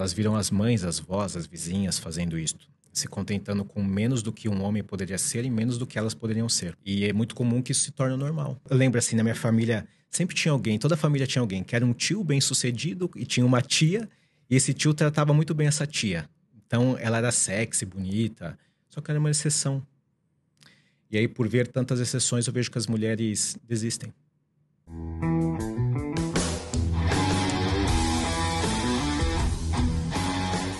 elas viram as mães, as vós, as vizinhas fazendo isto, se contentando com menos do que um homem poderia ser e menos do que elas poderiam ser. E é muito comum que isso se torne normal. Eu lembro assim, na minha família, sempre tinha alguém, toda a família tinha alguém que era um tio bem-sucedido e tinha uma tia, e esse tio tratava muito bem essa tia. Então, ela era sexy, bonita, só que era uma exceção. E aí, por ver tantas exceções, eu vejo que as mulheres desistem.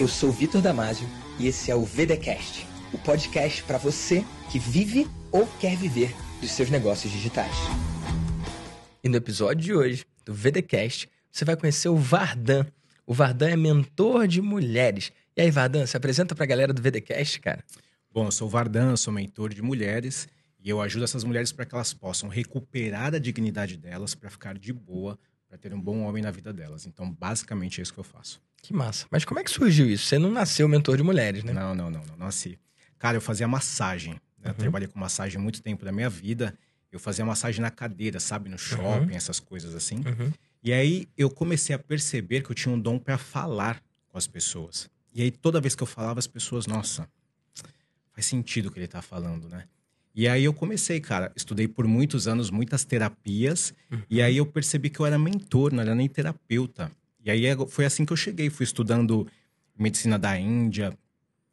Eu sou Vitor Damasio e esse é o VDcast, o podcast para você que vive ou quer viver dos seus negócios digitais. E no episódio de hoje do VDcast, você vai conhecer o Vardan. O Vardan é mentor de mulheres. E aí, Vardan, se apresenta para a galera do VDcast, cara. Bom, eu sou o Vardan, sou mentor de mulheres e eu ajudo essas mulheres para que elas possam recuperar a dignidade delas para ficar de boa, para ter um bom homem na vida delas. Então, basicamente é isso que eu faço. Que massa. Mas como é que surgiu isso? Você não nasceu mentor de mulheres, né? Não, não, não, não nasci. Cara, eu fazia massagem. Né? Eu trabalhei com massagem há muito tempo da minha vida. Eu fazia massagem na cadeira, sabe? No shopping, essas coisas assim. Uhum. E aí eu comecei a perceber que eu tinha um dom para falar com as pessoas. E aí toda vez que eu falava, as pessoas, nossa, faz sentido o que ele tá falando, né? E aí eu comecei, cara, estudei por muitos anos muitas terapias, e aí eu percebi que eu era mentor, não era nem terapeuta. E aí é- foi assim que eu cheguei, fui estudando medicina da Índia,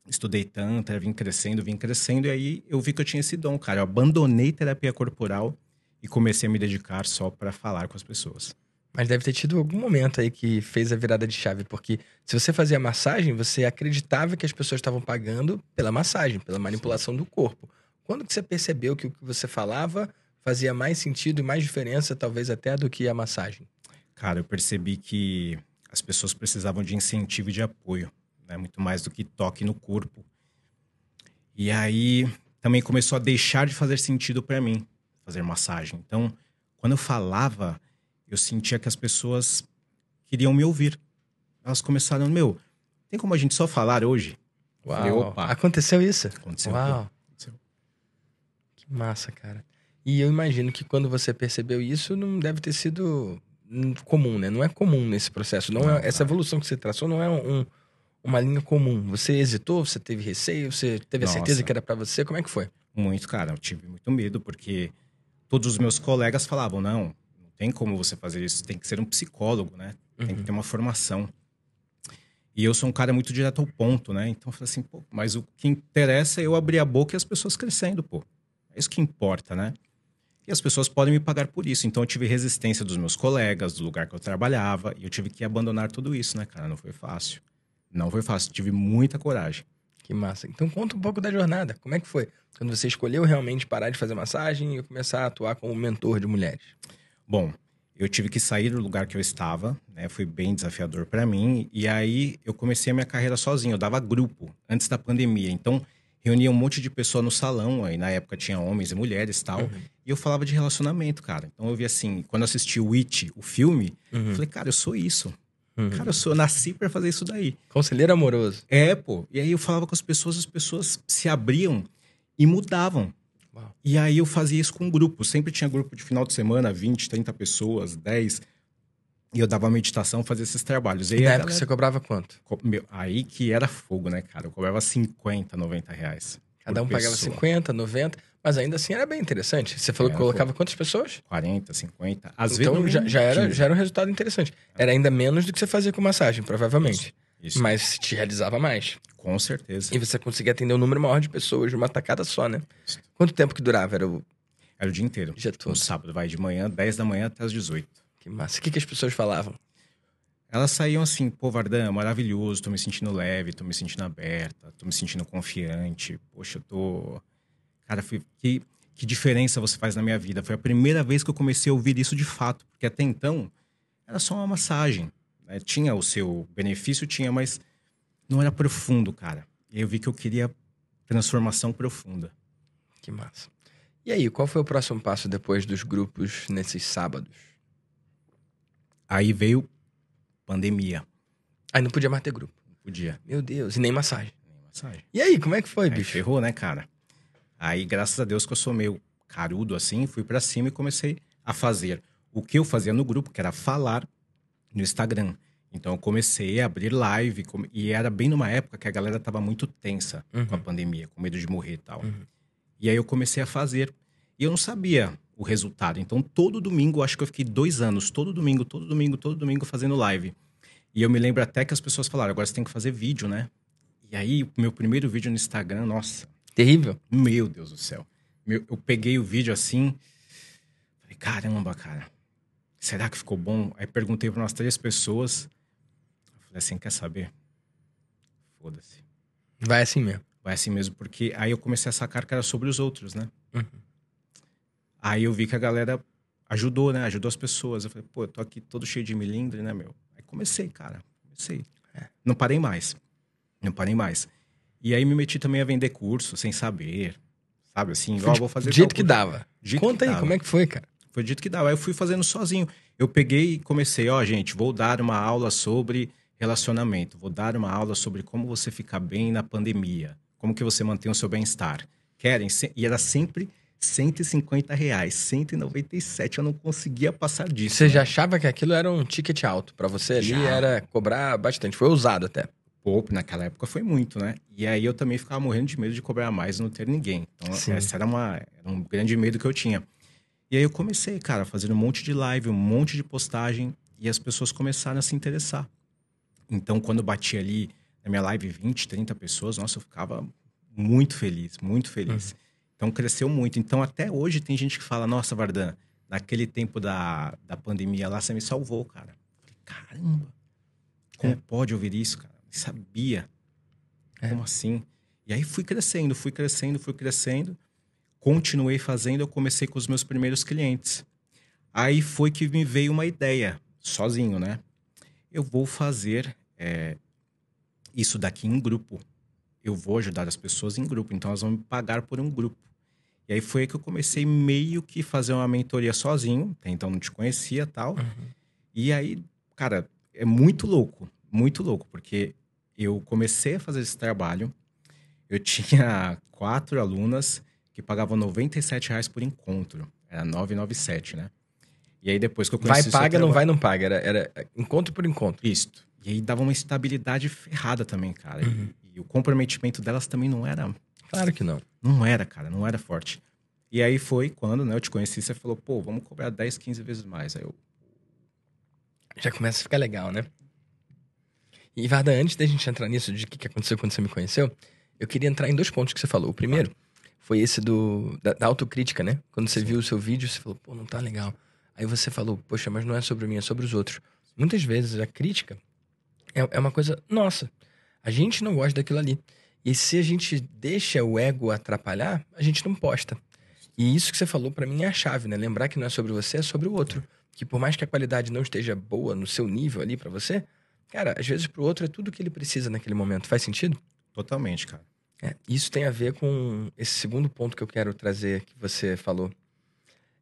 estudei tantra, vim crescendo, vim crescendo, e aí eu vi que eu tinha esse dom, cara. Eu abandonei terapia corporal e comecei a me dedicar só para falar com as pessoas. Mas deve ter tido algum momento aí que fez a virada de chave, porque se você fazia massagem, você acreditava que as pessoas estavam pagando pela massagem, pela manipulação do corpo. Quando que você percebeu que o que você falava fazia mais sentido e mais diferença, talvez até do que a massagem? Cara, eu percebi que as pessoas precisavam de incentivo e de apoio, né? muito mais do que toque no corpo. E aí também começou a deixar de fazer sentido para mim fazer massagem. Então, quando eu falava, eu sentia que as pessoas queriam me ouvir. Elas começaram, meu, tem como a gente só falar hoje? Falei, opa. Aconteceu isso? Aconteceu. Uau. Massa, cara. E eu imagino que quando você percebeu isso, não deve ter sido hum, comum, né? Não é comum nesse processo. Não, Não, é, essa evolução que você traçou não é um- uma linha comum. Você hesitou, você teve receio, você teve a certeza Nossa. que era pra você. Como é que foi? Muito, cara. Eu tive muito medo, porque todos os meus colegas falavam: não, não tem como você fazer isso, tem que ser um psicólogo, né? Tem que ter uma formação. E eu sou um cara muito direto ao ponto, né? Então eu falei assim, pô, mas o que interessa é eu abrir a boca e as pessoas crescendo, pô. É isso que importa, né? E as pessoas podem me pagar por isso. Então eu tive resistência dos meus colegas, do lugar que eu trabalhava, e eu tive que abandonar tudo isso, né, cara? Não foi fácil. Não foi fácil. Tive muita coragem. Que massa. Então conta um pouco da jornada. Como é que foi? Quando você escolheu realmente parar de fazer massagem e começar a atuar como mentor de mulheres. Bom, eu tive que sair do lugar que eu estava, né? Foi bem desafiador para mim. E aí eu comecei a minha carreira sozinho. Eu dava grupo antes da pandemia. Então reunia um monte de pessoa no salão. Aí na época tinha homens e mulheres e tal. E eu falava de relacionamento, cara. Então eu vi assim, quando eu assisti o It, o filme, eu falei, cara, eu sou isso. Cara, eu sou, eu nasci para fazer isso daí. Conselheiro amoroso. É, pô. E aí eu falava com as pessoas, as pessoas se abriam e mudavam. Uau. E aí eu fazia isso com grupo. Sempre tinha grupo de final de semana, 20, 30 pessoas, 10. E eu dava meditação, fazia esses trabalhos. E na época você cobrava quanto? meu, aí que era fogo, né, cara? Eu cobrava 50, 90 reais. Cada um por pagava pessoa. 50, 90, mas ainda assim era bem interessante. Você falou que Era, colocava quantas pessoas? 40, 50. Às então vezes. já, já era, 15. já era um resultado interessante. Era ainda menos do que você fazia com massagem, provavelmente. Isso, Mas te realizava mais. com certeza. E você conseguia atender um número maior de pessoas de uma tacada só, né? Isso. Quanto tempo que durava? Era o Era o dia inteiro. dia No todo. sábado, vai de manhã, 10 da manhã até as 18. Que massa. O que, que as pessoas falavam? Elas saíam assim, pô, Vardan, maravilhoso, tô me sentindo leve, tô me sentindo aberta, tô me sentindo confiante. Poxa, eu tô. Cara, foi- que, que diferença você faz na minha vida? Foi a primeira vez que eu comecei a ouvir isso de fato, porque até então era só uma massagem. né? Tinha o seu benefício, tinha, mas não era profundo, cara. E eu vi que eu queria transformação profunda. Que massa. E aí, qual foi o próximo passo depois dos grupos nesses sábados? Aí veio pandemia. Aí não podia mais ter grupo. Não podia. Meu Deus, e nem massagem. Nem massagem. E aí, como é que foi, Aí bicho? ferrou, né, cara? Aí, graças a Deus que eu sou meio carudo assim, fui pra cima e comecei a fazer o que eu fazia no grupo, que era falar no Instagram. Então eu comecei a abrir live e era bem numa época que a galera tava muito tensa Uhum. com a pandemia, com medo de morrer e tal. E aí eu comecei a fazer e eu não sabia o resultado. Então todo domingo, acho que eu fiquei dois anos, todo domingo, todo domingo, todo domingo fazendo live. E eu me lembro até que as pessoas falaram: agora você tem que fazer vídeo, né? E aí, o meu primeiro vídeo no Instagram, nossa, Terrível. meu Deus do céu. Meu- eu peguei o vídeo assim, falei, caramba, cara, será que ficou bom? Aí perguntei para umas três pessoas, eu falei assim, quer saber? Foda-se. Vai assim mesmo. Vai assim mesmo, porque aí eu comecei a sacar que era sobre os outros, né? Uhum. Aí eu vi que a galera ajudou, né? Ajudou as pessoas. Eu falei, pô, eu tô aqui todo cheio de milindre, né, meu? Aí comecei, cara. Comecei. É. Não parei mais. Não parei mais. E aí me meti também a vender curso, sem saber. Sabe assim, ó, vou fazer tal que dava. Do jeito Conta que aí, dava. como é que foi, cara? Foi dito que dava. Aí eu fui fazendo sozinho. Eu peguei e comecei, ó, gente, vou dar uma aula sobre relacionamento. Vou dar uma aula sobre como você ficar bem na pandemia. Como que você mantém o seu bem-estar. Querem? E era sempre 150 reais. 197. Eu não conseguia passar disso. Você né? já achava que aquilo era um ticket alto. Pra você ali Já. era cobrar bastante. Foi ousado até. Pô, naquela época foi muito, né? E aí eu também ficava morrendo de medo de cobrar mais e não ter ninguém. Então, Sim. essa era, uma, era um grande medo que eu tinha. E aí eu comecei, cara, fazendo um monte de live, um monte de postagem, e as pessoas começaram a se interessar. Então, quando eu bati ali na minha live 20, 30 pessoas, nossa, eu ficava muito feliz, muito feliz. Então, cresceu muito. Então, até hoje tem gente que fala, nossa, Vardan, naquele tempo da, da pandemia lá, você me salvou, cara. Eu falei, Caramba, como É. pode ouvir isso, cara? Nem sabia. É. Como assim? E aí fui crescendo, fui crescendo, fui crescendo. Continuei fazendo, eu comecei com os meus primeiros clientes. Aí foi que me veio uma ideia, sozinho, né? Eu vou fazer é, isso daqui em grupo. Eu vou ajudar as pessoas em grupo, então elas vão me pagar por um grupo. E aí foi que eu comecei meio que fazer uma mentoria sozinho, até então não te conhecia e tal. E aí, cara, é muito louco, muito louco, porque eu comecei a fazer esse trabalho, eu tinha quatro alunas que pagavam 97 reais por encontro, era 997, né? E aí depois que eu Vai, conheci seu paga, não vai, não paga. Era, era encontro por encontro. Isto. E aí dava uma estabilidade ferrada também, cara. E- Uhum. E, o comprometimento delas também não era Claro que não. Não era, cara, não era forte. E aí foi quando, né, eu te conheci, você falou, pô, vamos cobrar 10, 15 vezes mais. Aí eu, Já começa a ficar legal, né? E, Varda, antes da gente entrar nisso, de o que que aconteceu quando você me conheceu, eu queria entrar em dois pontos que você falou. O primeiro foi esse do, da, da autocrítica, né? Quando você viu o seu vídeo, você falou, pô, não tá legal. Aí você falou, poxa, mas não é sobre mim, é sobre os outros. Muitas vezes a crítica é, é uma coisa nossa. A gente não gosta daquilo ali. E se a gente deixa o ego atrapalhar, a gente não posta. E isso que você falou pra mim é a chave, né? Lembrar que não é sobre você, é sobre o outro. Que por mais que a qualidade não esteja boa no seu nível ali pra você, cara, às vezes pro outro é tudo que ele precisa naquele momento. Faz sentido? totalmente, cara. É, isso tem a ver com esse segundo ponto que eu quero trazer que você falou.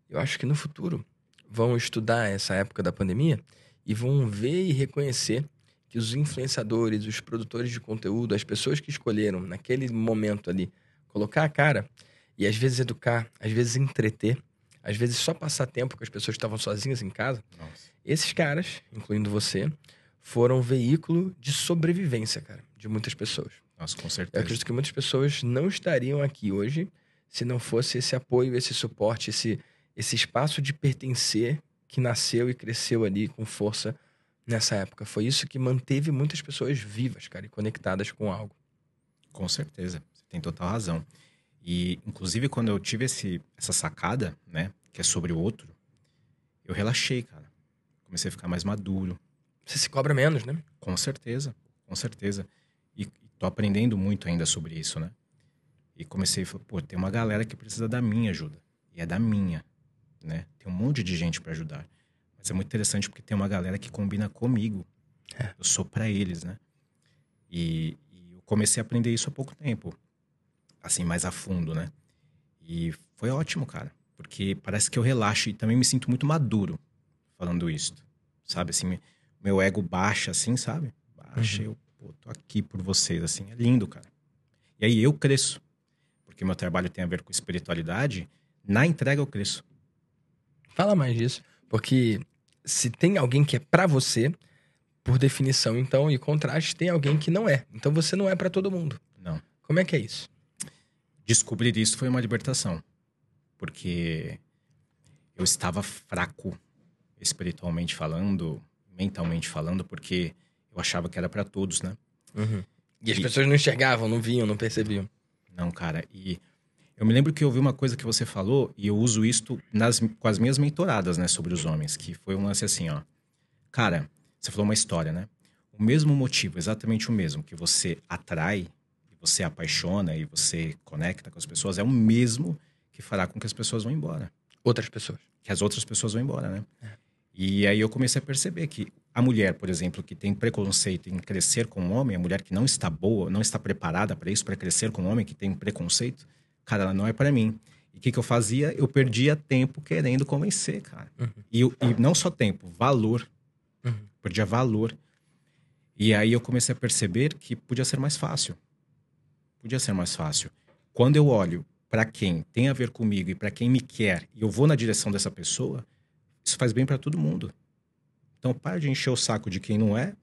Eu acho que no futuro vão estudar essa época da pandemia e vão ver e reconhecer que os influenciadores, os produtores de conteúdo, as pessoas que escolheram naquele momento ali colocar a cara e às vezes educar, às vezes entreter, às vezes só passar tempo com as pessoas que estavam sozinhas em casa, Nossa. esses caras, incluindo você, foram veículo de sobrevivência, cara, de muitas pessoas. Nossa, com Eu certeza. acredito que muitas pessoas não estariam aqui hoje se não fosse esse apoio, esse suporte, esse, esse espaço de pertencer que nasceu e cresceu ali com força nessa época. Foi isso que manteve muitas pessoas vivas, cara, e conectadas com algo. Com certeza. Você tem total razão. E, inclusive, quando eu tive esse, essa sacada, né, que é sobre o outro, eu relaxei, cara. Comecei a ficar mais maduro. Você se cobra menos, né? Com certeza, com certeza. E tô aprendendo muito ainda sobre isso, né? E comecei a falar, pô, tem uma galera que precisa da minha ajuda. E é da minha, né? Tem um monte de gente para ajudar. Mas é muito interessante porque tem uma galera que combina comigo. É. Eu sou para eles, né? E, e eu comecei a aprender isso há pouco tempo. Assim, mais a fundo, né? E foi ótimo, cara. Porque parece que eu relaxo e também me sinto muito maduro falando isso. Sabe, assim, me- meu ego baixa, assim, sabe? Baixa, eu, pô, tô aqui por vocês, assim, é lindo, cara. E aí eu cresço, porque meu trabalho tem a ver com espiritualidade, na entrega eu cresço. Fala mais disso, porque se tem alguém que é pra você, por definição, então, e contraste, tem alguém que não é. Então você não é para todo mundo. Não. Como é que é isso? Descobrir isso foi uma libertação. Porque eu estava fraco espiritualmente falando, mentalmente falando, porque eu achava que era para todos, né? Uhum. E as e... pessoas não enxergavam, não viam, não percebiam. Não, cara. E eu me lembro que eu ouvi uma coisa que você falou, e eu uso isto nas, com as minhas mentoradas, né, sobre os homens, que foi um lance assim, ó. Cara, você falou uma história, né? O mesmo motivo, exatamente o mesmo, que você atrai, você apaixona e você conecta com as pessoas, é o mesmo que fará com que as pessoas vão embora. Outras pessoas. Que as outras pessoas vão embora, né? É. E aí eu comecei a perceber que a mulher, por exemplo, que tem preconceito em crescer com um homem, a mulher que não está boa, não está preparada para isso, para crescer com um homem que tem preconceito, cara, ela não é para mim. E o que, que eu fazia? Eu perdia tempo querendo convencer, cara. Uhum. E, e, não só tempo, valor. Uhum. Perdia valor. E aí eu comecei a perceber que podia ser mais fácil. Podia ser mais fácil. Quando eu olho para quem tem a ver comigo e para quem me quer e eu vou na direção dessa pessoa, isso faz bem para todo mundo. Então, para de encher o saco de quem não é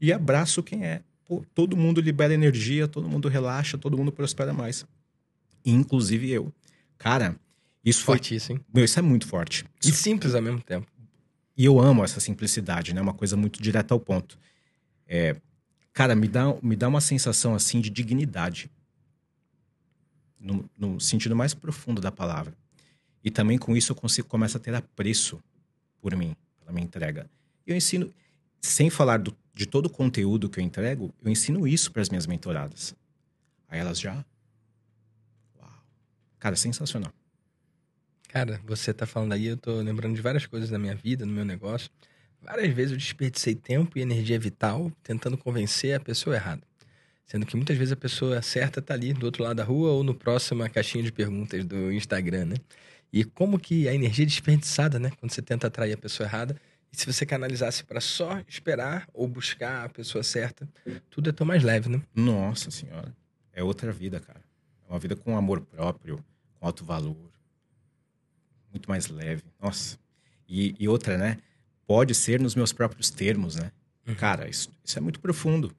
e abraço quem é. Pô, todo mundo libera energia, todo mundo relaxa, todo mundo prospera mais. Inclusive eu. Cara, isso foi. Fortíssimo. Meu, isso é muito forte. E simples ao mesmo tempo. E eu amo essa simplicidade, né? Uma coisa muito direta ao ponto. É, cara, me dá, me dá uma sensação assim de dignidade. No, no sentido mais profundo da palavra. E também com isso eu consigo começar a ter apreço por mim, pela minha entrega. Eu ensino, sem falar do, de todo o conteúdo que eu entrego, eu ensino isso para as minhas mentoradas. Aí elas já. Cara, sensacional. Cara, você tá falando aí, eu tô lembrando de várias coisas da minha vida, no meu negócio. Várias vezes eu desperdicei tempo e energia vital tentando convencer a pessoa errada. Sendo que muitas vezes a pessoa certa tá ali do outro lado da rua ou no próximo caixinha de perguntas do Instagram, né? E como que a energia é desperdiçada, né? Quando você tenta atrair a pessoa errada. E se você canalizasse para só esperar ou buscar a pessoa certa, tudo é tão mais leve, né? Nossa senhora. É outra vida, cara. É uma vida com amor próprio, com alto valor. Muito mais leve. Nossa. E, e outra, né? Pode ser nos meus próprios termos, né? Uhum. Cara, isso, isso é muito profundo.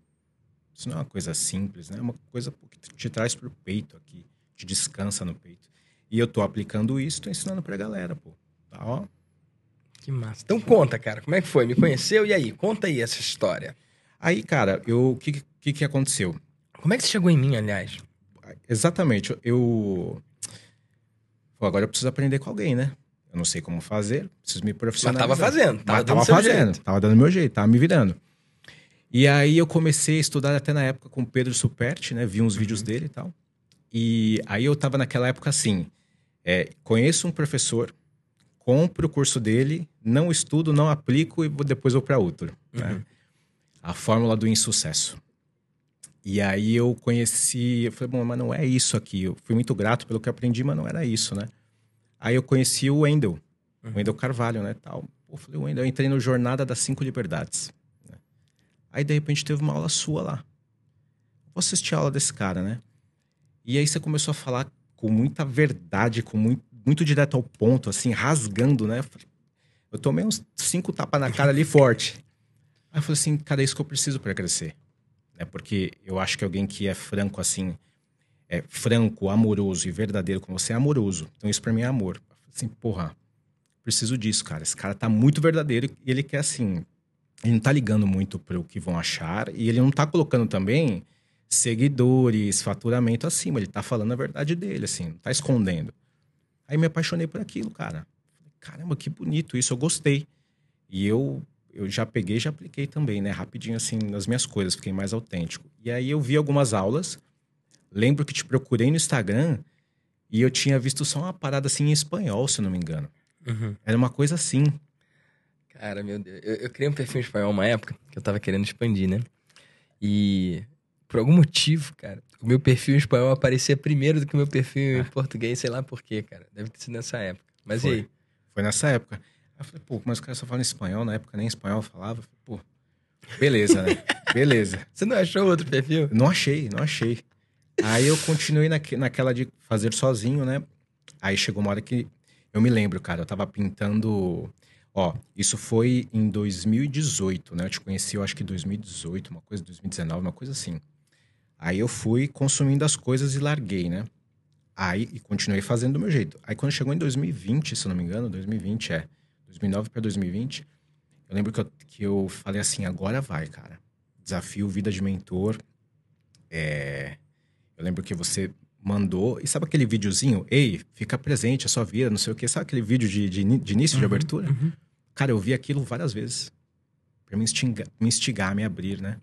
Isso não é uma coisa simples, né? É uma coisa que te traz pro peito aqui. Te descansa no peito. E eu tô aplicando isso, tô ensinando pra galera, pô. Tá, ó. Que massa. Então conta, cara, como é que foi? Me conheceu e aí? Conta aí essa história. Aí, cara, eu o que, que que aconteceu? Como é que você chegou em mim, aliás? Exatamente. Eu Pô, agora eu preciso aprender com alguém, né? Eu não sei como fazer, preciso me profissionalizar. Mas tava fazendo, tava, Mas tava fazendo, jeito. tava dando meu jeito, tava me virando. E aí eu comecei a estudar até na época com o Pedro Superti, né? Vi uns uhum. vídeos dele e tal. E aí eu tava naquela época assim, é, conheço um professor, compro o curso dele, não estudo, não aplico e depois vou para outro. Né? Uhum. A fórmula do insucesso. E aí eu conheci, eu falei, bom, mas não é isso aqui. Eu fui muito grato pelo que aprendi, mas não era isso, né? Aí eu conheci o Wendel, uhum. o Wendel Carvalho, né, tal. Eu falei, Wendel, eu entrei no Jornada das Cinco Liberdades. Né? Aí, de repente, teve uma aula sua lá. Vou assistir a aula desse cara, né? E aí você começou a falar com muita verdade, com muito, muito direto ao ponto, assim, rasgando, né? Eu tomei uns cinco tapas na cara ali forte. Aí eu falei assim, cara, é isso que eu preciso para crescer. Né? Porque eu acho que alguém que é franco, assim, é franco, amoroso e verdadeiro com você é amoroso. Então isso para mim é amor. Assim, porra, preciso disso, cara. Esse cara tá muito verdadeiro e ele quer, assim, ele não tá ligando muito pro que vão achar e ele não tá colocando também seguidores, faturamento acima. Ele tá falando a verdade dele, assim, não tá escondendo. Aí me apaixonei por aquilo, cara. Caramba, que bonito isso, eu gostei. E eu, eu já peguei já apliquei também, né? Rapidinho, assim, nas minhas coisas, fiquei mais autêntico. E aí eu vi algumas aulas. Lembro que te procurei no Instagram e eu tinha visto só uma parada assim em espanhol, se não me engano. Uhum. Era uma coisa assim. Cara, meu Deus. Eu, eu criei um perfil em espanhol uma época que eu tava querendo expandir, né? E por algum motivo, cara, o meu perfil em espanhol aparecia primeiro do que o meu perfil ah. em português, sei lá por quê, cara. Deve ter sido nessa época. Mas Foi. e aí? Foi nessa época. Eu falei, pô, mas o cara só fala em espanhol, na época nem espanhol eu falava. Pô, beleza, né? beleza. Você não achou outro perfil? Não achei, não achei. Aí eu continuei naque, naquela de fazer sozinho, né? Aí chegou uma hora que eu me lembro, cara, eu tava pintando Ó, isso foi em 2018, né? Eu te conheci, eu acho que em 2018, uma coisa, 2019, uma coisa assim. Aí eu fui consumindo as coisas e larguei, né? Aí, e continuei fazendo do meu jeito. Aí quando chegou em 2020, se eu não me engano, 2020 é, 2009 para 2020, eu lembro que eu, que eu falei assim, agora vai, cara. Desafio Vida de Mentor. É... Eu lembro que você mandou. E sabe aquele videozinho? Ei, fica presente a sua vida, não sei o quê. Sabe aquele vídeo de, de, de início, uhum, de abertura? Uhum. Cara, eu vi aquilo várias vezes. Pra me instigar, me, instigar, me abrir, né?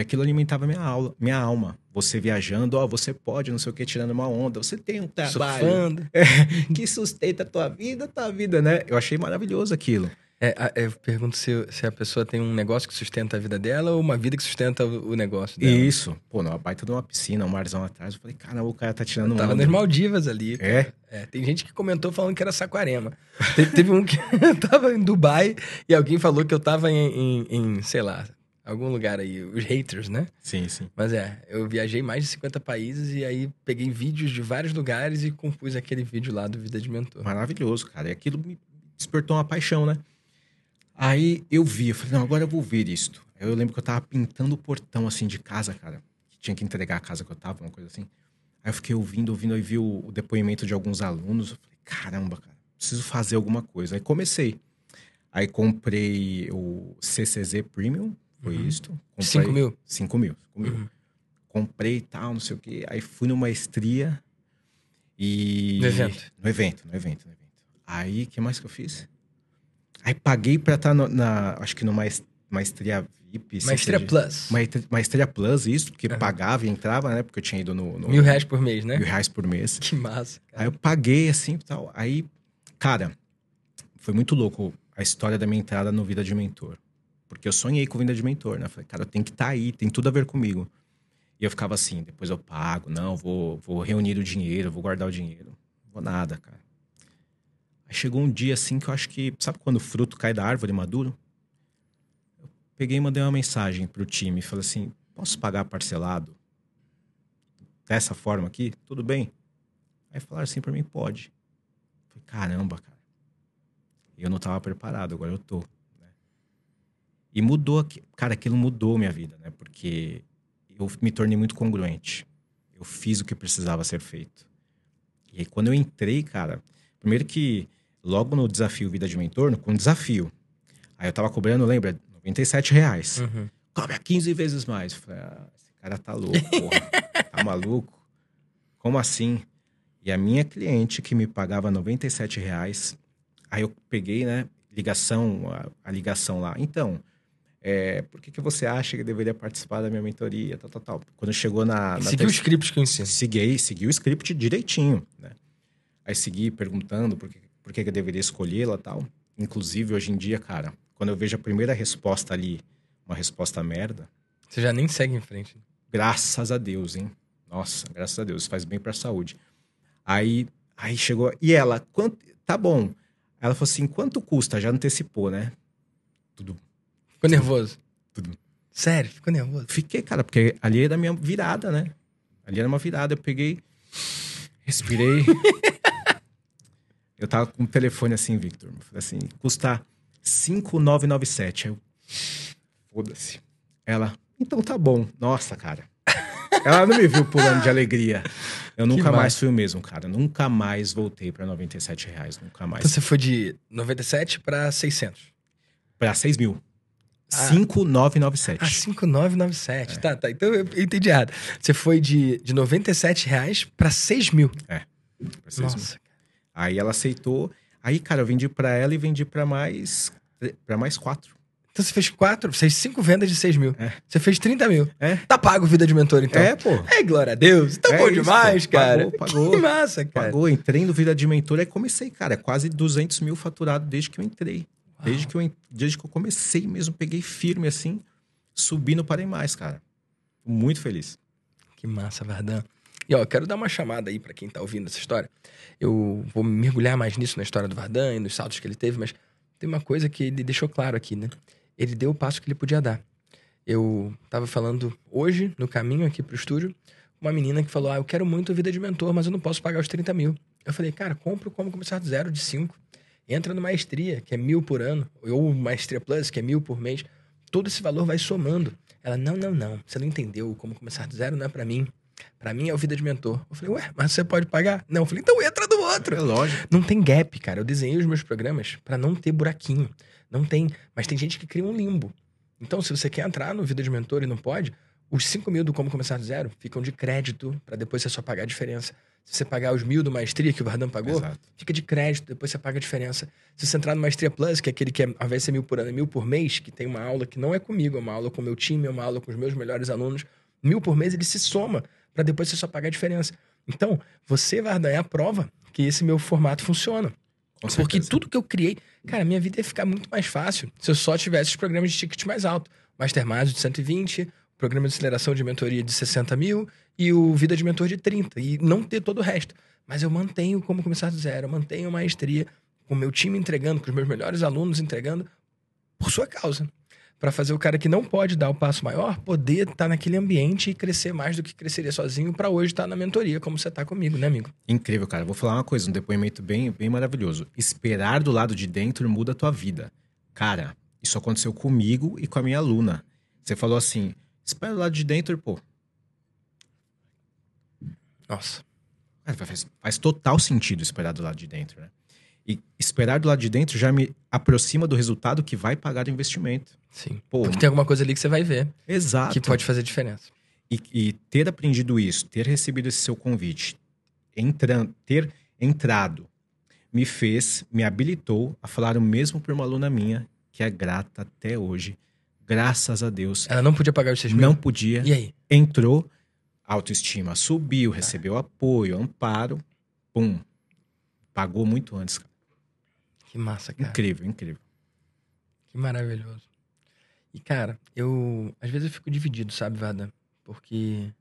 E aquilo alimentava minha, aula, minha alma. Você viajando, ó, você pode, não sei o que, tirando uma onda. Você tem um trabalho é, que sustenta a tua vida, tua vida, né? Eu achei maravilhoso aquilo. É, eu pergunto se, se a pessoa tem um negócio que sustenta a vida dela ou uma vida que sustenta o negócio dela. Isso. Pô, numa baita de uma piscina, um marzão atrás. Eu falei, cara, o cara tá tirando eu Tava nas Maldivas ali. É? é? Tem gente que comentou falando que era Saquarema. teve, teve, um que tava em Dubai e alguém falou que eu tava em, em, em, sei lá, algum lugar aí. Os haters, né? Sim, sim. Mas é, eu viajei mais de 50 países e aí peguei vídeos de vários lugares e compus aquele vídeo lá do Vida de Mentor. Maravilhoso, cara. E aquilo me despertou uma paixão, né? Aí eu vi, eu falei, não, agora eu vou ver isto. Aí eu lembro que eu tava pintando o portão, assim, de casa, cara. Que tinha que entregar a casa que eu tava, uma coisa assim. Aí eu fiquei ouvindo, ouvindo, aí vi o, o depoimento de alguns alunos. Eu falei, caramba, cara, preciso fazer alguma coisa. Aí comecei. Aí comprei o CCZ Premium, foi uhum. isto. 5 mil? 5 mil, 5 mil. Uhum. Comprei e tal, não sei o quê. Aí fui numa estria e... No evento? No evento, no evento, no evento. Aí, o que mais que eu fiz? Aí paguei pra estar tá na, acho que numa maestria VIP. Maestria Plus. Maestria Plus, isso, porque uhum. pagava e entrava, né? Porque eu tinha ido no, no, Mil reais por mês, né? Mil reais por mês. Que massa. Cara. Aí eu paguei assim e tal. Aí, cara, foi muito louco a história da minha entrada no Vida de Mentor. Porque eu sonhei com Vida de Mentor, né? Falei, cara, tenho que estar tá aí, tem tudo a ver comigo. E eu ficava assim, depois eu pago, não, vou, vou reunir o dinheiro, vou guardar o dinheiro. Vou nada, cara. Aí chegou um dia assim que eu acho que. Sabe quando o fruto cai da árvore maduro? Eu peguei e mandei uma mensagem pro time falei assim: posso pagar parcelado? Dessa forma aqui? Tudo bem? Aí falaram assim pra mim: pode. Falei, caramba, cara. Eu não tava preparado, agora eu tô. E mudou, cara, aquilo mudou minha vida, né? Porque eu me tornei muito congruente. Eu fiz o que precisava ser feito. E aí, quando eu entrei, cara, primeiro que logo no desafio Vida de Mentor, com desafio. Aí eu tava cobrando, lembra? 97 reais. Uhum. Cobra 15 vezes mais. Eu falei, ah, esse cara tá louco, porra. tá maluco? Como assim? E a minha cliente que me pagava 97 reais, aí eu peguei, né, ligação, a, a ligação lá. Então, é, por que, que você acha que deveria participar da minha mentoria, tal, tal, tal. Quando chegou na... na Seguiu o script que eu ensino. Segui, segui o script direitinho, né? Aí segui perguntando por que, por que eu deveria escolhê-la tal. Inclusive, hoje em dia, cara, quando eu vejo a primeira resposta ali, uma resposta merda. Você já nem segue em frente. Graças a Deus, hein? Nossa, graças a Deus, faz bem pra saúde. Aí, aí chegou. E ela, quanto. Tá bom. Ela falou assim: quanto custa? Já antecipou, né? Tudo. Ficou nervoso? Tudo. Sério, ficou nervoso? Fiquei, cara, porque ali era a minha virada, né? Ali era uma virada. Eu peguei, respirei. Eu tava com o telefone assim, Victor. Eu falei assim, custa 5,997. Eu, foda-se. Ela, então tá bom. Nossa, cara. Ela não me viu pulando de alegria. Eu nunca mais fui o mesmo, cara. Nunca mais voltei para 97 reais. Nunca mais. Então você foi de 97 para 600? Para 6 mil. Ah. 5997. Ah, 5997. É. Tá, tá. Então eu entendi errado. Você foi de, de 97 reais para 6 mil. É. Pra 6 Nossa. Mil. Aí ela aceitou. Aí, cara, eu vendi para ela e vendi para mais para mais quatro. Então você fez quatro, fez cinco vendas de seis mil. É. Você fez 30 mil. É. Tá pago vida de mentor, então. É, pô. É, glória a Deus. Tá é bom isso, demais, pô. cara. Pagou, pagou. Que massa, cara. Pagou, entrei no Vida de Mentor e comecei, cara. Quase 200 mil faturado desde que eu entrei. Desde que eu, desde que eu comecei mesmo, peguei firme assim, subi no Parei Mais, cara. Muito feliz. Que massa, Vardan. E ó, eu quero dar uma chamada aí para quem tá ouvindo essa história. Eu vou mergulhar mais nisso na história do Vardan e nos saltos que ele teve, mas tem uma coisa que ele deixou claro aqui, né? Ele deu o passo que ele podia dar. Eu tava falando hoje, no caminho aqui pro estúdio, uma menina que falou: Ah, eu quero muito vida de mentor, mas eu não posso pagar os 30 mil. Eu falei, cara, compra como começar do zero, de 5. Entra no Maestria, que é mil por ano, ou Maestria Plus, que é mil por mês. Todo esse valor vai somando. Ela, não, não, não. Você não entendeu como começar do zero, não é para mim. Para mim é o Vida de Mentor. Eu falei, ué, mas você pode pagar? Não, eu falei, então entra no outro. É lógico. Não tem gap, cara. Eu desenhei os meus programas para não ter buraquinho. Não tem. Mas tem gente que cria um limbo. Então, se você quer entrar no Vida de Mentor e não pode, os 5 mil do Como Começar do Zero ficam de crédito para depois você só pagar a diferença. Se você pagar os mil do Maestria, que o Vardan pagou, Exato. fica de crédito, depois você paga a diferença. Se você entrar no Maestria Plus, que é aquele que é, ao invés de ser mil por ano, é mil por mês, que tem uma aula que não é comigo, é uma aula com o meu time, é uma aula com os meus melhores alunos, mil por mês ele se soma para depois você só pagar a diferença. Então, você, Vardan, é a prova que esse meu formato funciona. Porque tudo que eu criei, cara, minha vida ia ficar muito mais fácil se eu só tivesse os programas de ticket mais alto. Mastermind de 120, o programa de aceleração de mentoria de 60 mil e o Vida de Mentor de 30. E não ter todo o resto. Mas eu mantenho como começar do zero, eu mantenho maestria, com o meu time entregando, com os meus melhores alunos entregando, por sua causa. Para fazer o cara que não pode dar o passo maior, poder estar naquele ambiente e crescer mais do que cresceria sozinho, para hoje estar na mentoria, como você está comigo, né, amigo? Incrível, cara. Vou falar uma coisa, um depoimento bem, bem maravilhoso. Esperar do lado de dentro muda a tua vida. Cara, isso aconteceu comigo e com a minha aluna. Você falou assim, espera do lado de dentro, pô. Nossa. Cara, faz, faz total sentido esperar do lado de dentro, né? E esperar do lado de dentro já me aproxima do resultado que vai pagar o investimento. Sim. Pô, Porque tem alguma coisa ali que você vai ver Exato. que pode fazer diferença. E, e ter aprendido isso, ter recebido esse seu convite, entran- ter entrado, me fez, me habilitou a falar o mesmo para uma aluna minha, que é grata até hoje. Graças a Deus. Ela não podia pagar os 6 mil? Não podia, E aí? entrou, autoestima subiu, recebeu apoio, amparo, pum. Pagou muito antes. cara. Que massa, cara. Incrível, incrível. Que maravilhoso. E, cara, eu. Às vezes eu fico dividido, sabe, Vada? Porque.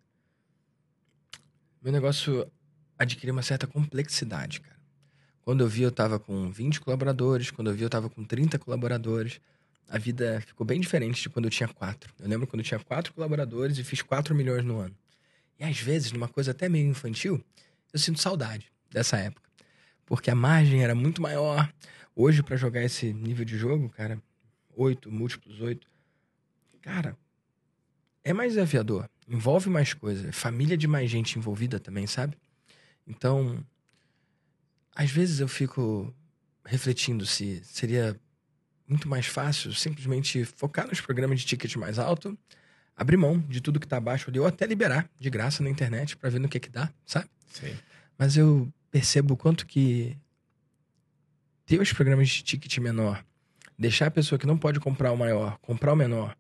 Meu negócio adquiriu uma certa complexidade, cara. Quando eu vi, eu tava com 20 colaboradores. Quando eu vi, eu tava com 30 colaboradores. A vida ficou bem diferente de quando eu tinha quatro. Eu lembro quando eu tinha quatro colaboradores e fiz 4 milhões no ano. E às vezes, numa coisa até meio infantil, eu sinto saudade dessa época. Porque a margem era muito maior. Hoje, pra jogar esse nível de jogo, cara, 8, múltiplos 8, cara, é mais desafiador. Envolve mais coisa. Família de mais gente envolvida também, sabe? Então, às vezes eu fico refletindo se seria muito mais fácil simplesmente focar nos programas de ticket mais alto, abrir mão de tudo que tá abaixo ali, ou até liberar de graça na internet pra ver no que que dá, sabe? Sei. Mas eu percebo o quanto que ter os programas de ticket menor, deixar a pessoa que não pode comprar o maior, comprar o menor,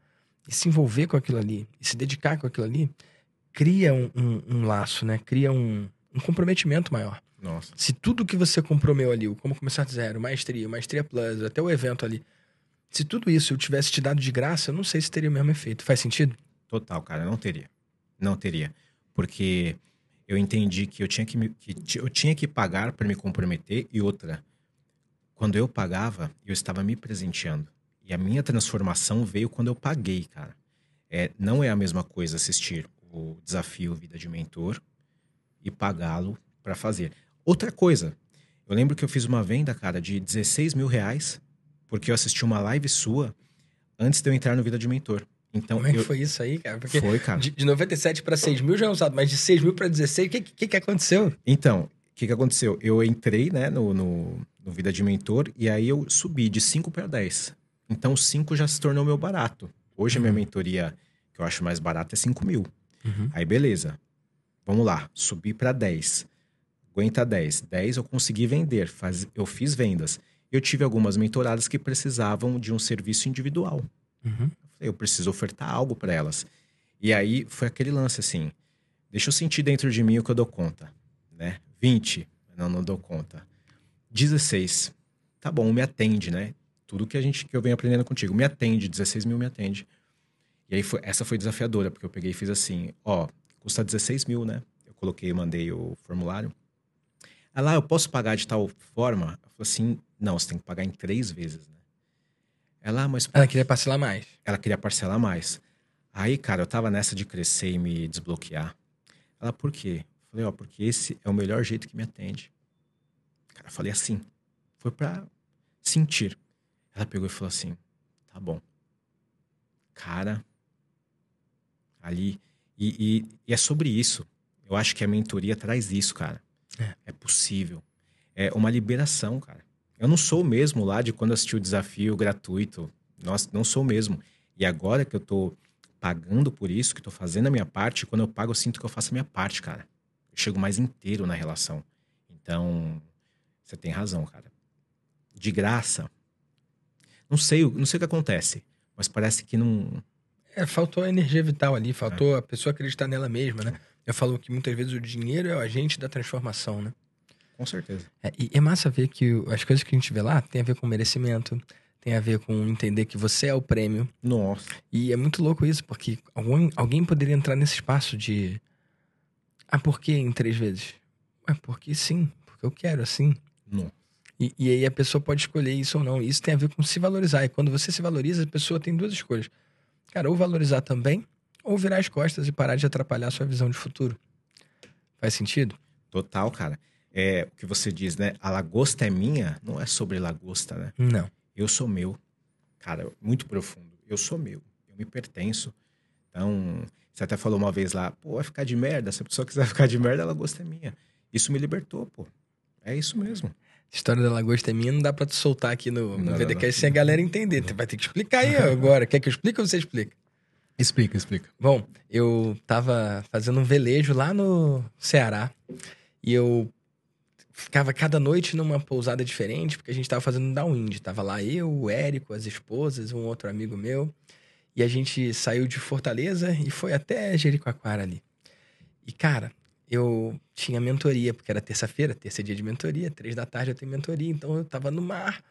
e se envolver com aquilo ali, e se dedicar com aquilo ali, cria um, um- um laço, né? Cria um, um comprometimento maior. Nossa. Se tudo que você comprou meu ali, o como começar do zero, maestria, maestria plus, até o evento ali, se tudo isso eu tivesse te dado de graça, eu não sei se teria o mesmo efeito. Faz sentido? Total, cara, não teria. Não teria. Porque eu entendi que eu tinha que, me- que eu tinha que pagar para me comprometer e outra. Quando eu pagava, eu estava me presenteando. E a minha transformação veio quando eu paguei, cara. É, não é a mesma coisa assistir o desafio Vida de Mentor e pagá-lo para fazer. Outra coisa, eu lembro que eu fiz uma venda, cara, de 16 mil reais, porque eu assisti uma live sua antes de eu entrar no Vida de Mentor. Então, Como é que eu, foi isso aí, cara? Porque foi, cara. de, de 97 para 6 mil já é usado, mas de 6 mil para 16, o que, que, que aconteceu? Então, o que, que aconteceu? Eu entrei né, no, no, no Vida de Mentor e aí eu subi de 5 para 10. Então, 5 já se tornou meu barato. Hoje, a minha Uhum. mentoria, que eu acho mais barata, é 5 mil. Uhum. Aí, beleza. Vamos lá, subi para 10. Aguenta 10. 10 eu consegui vender, faz, eu fiz vendas. Eu tive algumas mentoradas que precisavam de um serviço individual. Uhum. Eu preciso ofertar algo para elas. E aí foi aquele lance assim: deixa eu sentir dentro de mim o que eu dou conta, né? 20, não, não dou conta. 16, tá bom, me atende, né? Tudo que a gente que eu venho aprendendo contigo, me atende, 16 mil me atende. E aí foi, essa foi desafiadora, porque eu peguei e fiz assim: ó, custa 16 mil, né? Eu coloquei, mandei o formulário. Ah, eu posso pagar de tal forma? Eu falei assim: não, você tem que pagar em três vezes, né? Ela, ah, mas Ela queria parcelar mais. ela queria parcelar mais. Aí, cara, eu tava nessa de crescer e me desbloquear. Ela, por quê? Falei, ó, porque esse é o melhor jeito que me atende. Cara, eu falei assim. Foi pra. sentir. Ela pegou e falou assim: tá bom. Cara, ali. E, e, e é sobre isso. Eu acho que a mentoria traz isso, cara. É. é possível. É uma liberação, cara. Eu não sou o mesmo lá de quando assisti o desafio gratuito. Nossa, não sou o mesmo. E agora que eu tô pagando por isso, que tô fazendo a minha parte, quando eu pago, eu sinto que eu faço a minha parte, cara. Eu chego mais inteiro na relação. Então, você tem razão, cara. De graça. Não sei, não sei o que acontece, mas parece que não. É, faltou a energia vital ali, faltou a pessoa acreditar nela mesma, né? Eu falo que muitas vezes o dinheiro é o agente da transformação, né? Com certeza. É, e é massa ver que as coisas que a gente vê lá tem a ver com merecimento, tem a ver com entender que você é o prêmio. Nossa. E é muito louco isso, porque alguém, alguém poderia entrar nesse espaço de. Ah, por que em três vezes? Ué, porque sim, porque eu quero assim. Não. E, e aí a pessoa pode escolher isso ou não. Isso tem a ver com se valorizar. E quando você se valoriza, a pessoa tem duas escolhas. Cara, ou valorizar também, ou virar as costas e parar de atrapalhar a sua visão de futuro. Faz sentido? Total, cara. É o que você diz, né? A lagosta é minha, não é sobre lagosta, né? Não. Eu sou meu. Cara, muito profundo. Eu sou meu. Eu me pertenço. Então, você até falou uma vez lá, pô, vai ficar de merda. Se a pessoa quiser ficar de merda, a lagosta é minha. Isso me libertou, pô. É isso mesmo. A história da lagosta é minha, não dá pra tu soltar aqui no, no Não, não, VDCast não. sem a galera entender. Tu vai ter que explicar aí agora. Quer que eu explique ou você explica? Explica, explica. Bom, eu tava fazendo um velejo lá no Ceará e eu ficava cada noite numa pousada diferente, porque a gente tava fazendo downwind. Tava lá eu, o Érico, as esposas, um outro amigo meu. E a gente saiu de Fortaleza e foi até Jericoacoara ali. E, cara, eu tinha mentoria, porque era terça-feira, terça é dia de mentoria, três da tarde eu tenho mentoria, então eu tava no mar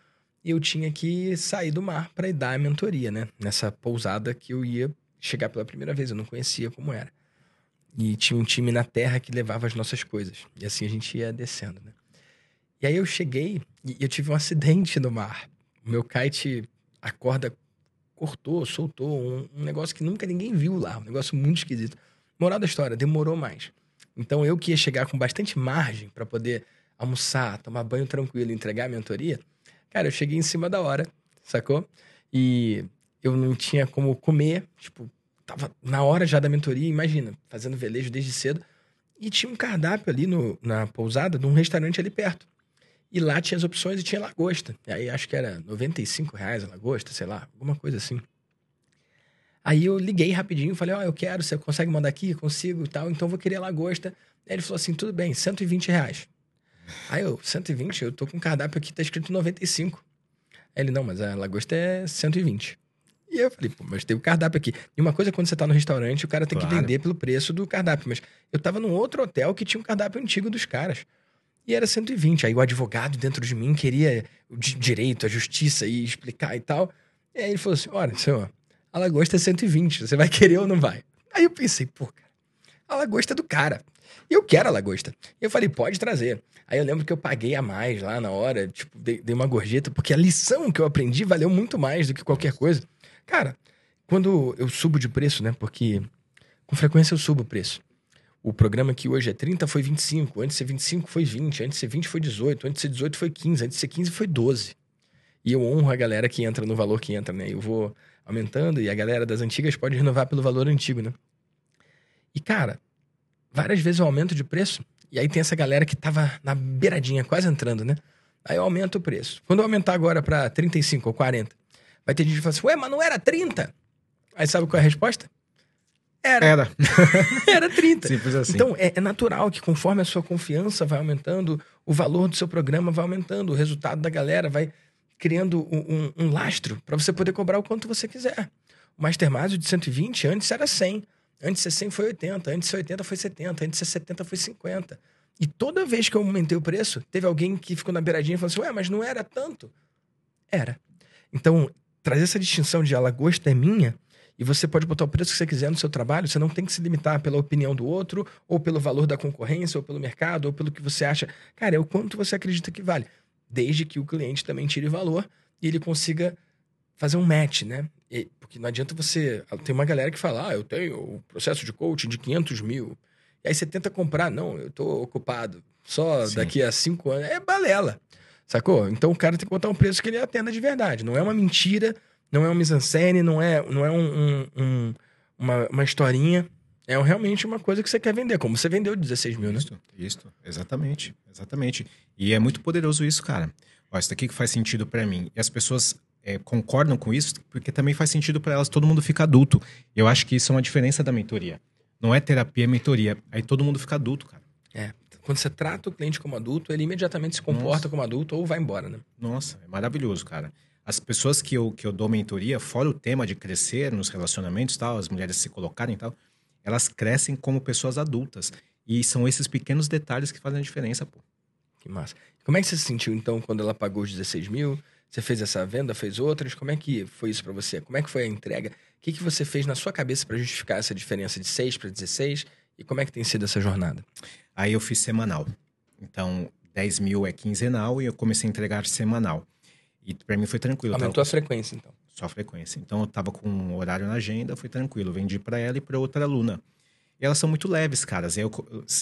e eu tinha que sair do mar para ir dar a mentoria, né? Nessa pousada que eu ia chegar pela primeira vez, eu não conhecia como era. E tinha um time na terra que levava as nossas coisas. E assim a gente ia descendo, né? E aí eu cheguei e eu tive um acidente no mar. O meu kite, a corda cortou, soltou, um, um negócio que nunca ninguém viu lá, um negócio muito esquisito. Moral da história, demorou mais. Então eu que ia chegar com bastante margem para poder almoçar, tomar banho tranquilo, entregar a mentoria, cara, eu cheguei em cima da hora, sacou? E eu não tinha como comer, tipo, tava na hora já da mentoria, imagina, fazendo velejo desde cedo. E tinha um cardápio ali no, na pousada de um restaurante ali perto. E lá tinha as opções e tinha lagosta. E aí acho que era 95 reais a lagosta, sei lá, alguma coisa assim. Aí eu liguei rapidinho, falei, ó, eu quero, você consegue mandar aqui? Consigo e tal, então vou querer lagosta. Aí ele falou assim, tudo bem, 120 reais. Aí eu, 120? Eu tô com um cardápio aqui, tá escrito 95. Aí ele, não, mas a lagosta é 120. E eu falei, pô, mas tem o cardápio aqui. E uma coisa quando você tá no restaurante, o cara tem que Claro. vender pelo preço do cardápio. Mas eu tava num outro hotel que tinha um cardápio antigo dos caras. E era 120. Aí o advogado dentro de mim queria o di- direito, a justiça e explicar e tal. E aí ele falou assim: olha, senhor, a lagosta é 120. Você vai querer ou não vai? Aí eu pensei, pô, cara, a lagosta é do cara. E eu quero a lagosta. E eu falei, pode trazer. Aí eu lembro que eu paguei a mais lá na hora, tipo, dei, dei uma gorjeta, porque a lição que eu aprendi valeu muito mais do que qualquer coisa. Cara, quando eu subo de preço, né? Porque com frequência eu subo o preço. O programa que hoje é 30 foi 25, antes de ser 25 foi 20, antes de ser 20 foi 18, antes de ser 18 foi 15, antes de ser 15 foi 12. E eu honro a galera que entra no valor que entra, né? Eu vou aumentando e a galera das antigas pode renovar pelo valor antigo, né? E cara, várias vezes eu aumento de preço e aí tem essa galera que tava na beiradinha, quase entrando, né? Aí eu aumento o preço. Quando eu aumentar agora pra 35 ou 40, vai ter gente que fala assim, ué, mas não era 30? Aí sabe qual é a resposta? Era, Era. era 30. Simples assim. Então, é, é natural que conforme a sua confiança vai aumentando, o valor do seu programa vai aumentando, o resultado da galera vai criando um, um- um lastro para você poder cobrar o quanto você quiser. O Mastermind de 120 antes era 100. Antes de ser 100 foi 80. Antes de ser 80 foi 70. Antes de ser 70 foi 50. E toda vez que eu aumentei o preço, teve alguém que ficou na beiradinha e falou assim: Ué, mas não era tanto? Era. Então, trazer essa distinção de a lagosta é minha e você pode botar o preço que você quiser no seu trabalho, você não tem que se limitar pela opinião do outro, ou pelo valor da concorrência, ou pelo mercado, ou pelo que você acha. Cara, é o quanto você acredita que vale. Desde que o cliente também tire valor e ele consiga fazer um match, né? E- porque não adianta você. Tem uma galera que fala, ah, eu tenho o processo de coaching de 500 mil. E aí você tenta comprar, não, eu tô ocupado. Só Sim. daqui a cinco anos. É balela. Sacou? Então o cara tem que botar um preço que ele atenda de verdade. Não é uma mentira, não é uma mise-en-scène, não é, não é um, um, um, uma, uma historinha. É realmente uma coisa que você quer vender, como você vendeu 16 mil, né? Isso, isso, exatamente, exatamente. E é muito poderoso isso, cara. Ó, isso daqui que faz sentido para mim. E as pessoas é, concordam com isso, porque também faz sentido para elas, todo mundo fica adulto. Eu acho que isso é uma diferença da mentoria. Não é terapia, é mentoria. Aí todo mundo fica adulto, cara. É. Quando você trata o cliente como adulto, ele imediatamente se comporta Nossa. como adulto ou vai embora, né? Nossa, é maravilhoso, cara. As pessoas que eu, que eu dou mentoria, fora o tema de crescer nos relacionamentos tal, as mulheres se colocarem e tal, elas crescem como pessoas adultas. E são esses pequenos detalhes que fazem a diferença, pô. Que massa. Como é que você se sentiu, então, quando ela pagou os 16 mil? Você fez essa venda, fez outras? Como é que foi isso para você? Como é que foi a entrega? O que, que você fez na sua cabeça para justificar essa diferença de 6 para 16? E como é que tem sido essa jornada? Aí eu fiz semanal. Então, 10 mil é quinzenal e eu comecei a entregar semanal. E para mim foi tranquilo. Aumentou tava... a frequência, então. Só a frequência. Então eu tava com um horário na agenda, foi tranquilo. Vendi para ela e para outra aluna. E elas são muito leves, caras. E eu,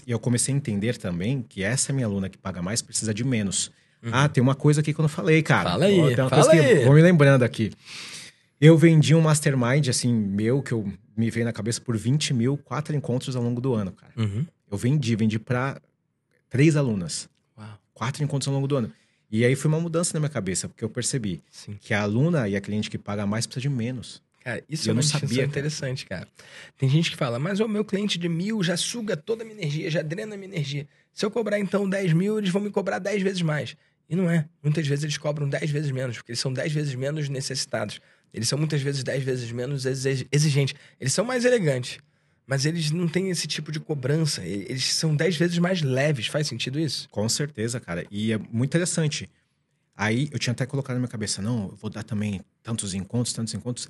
eu comecei a entender também que essa minha aluna que paga mais precisa de menos. Uhum. Ah, tem uma coisa aqui que eu não falei, cara. Fala aí, tem uma fala coisa aí. Que, vou me lembrando aqui. Eu vendi um mastermind, assim, meu, que eu me veio na cabeça por 20 mil, quatro encontros ao longo do ano, cara. Uhum. Eu vendi, vendi para três alunas. Uau. Quatro encontros ao longo do ano. E aí foi uma mudança na minha cabeça, porque eu percebi Sim. que a aluna e a cliente que paga mais precisa de menos. Cara, isso é uma distinção interessante, cara. Tem gente que fala, mas o meu cliente de mil já suga toda a minha energia, já drena a minha energia. Se eu cobrar então 10 mil, eles vão me cobrar 10 vezes mais. E não é. Muitas vezes eles cobram 10 vezes menos, porque eles são 10 vezes menos necessitados. Eles são muitas vezes 10 vezes menos exigentes. Eles são mais elegantes, mas eles não têm esse tipo de cobrança. Eles são 10 vezes mais leves. Faz sentido isso? Com certeza, cara. E é muito interessante. Aí eu tinha até colocado na minha cabeça, não, eu vou dar também tantos encontros, tantos encontros.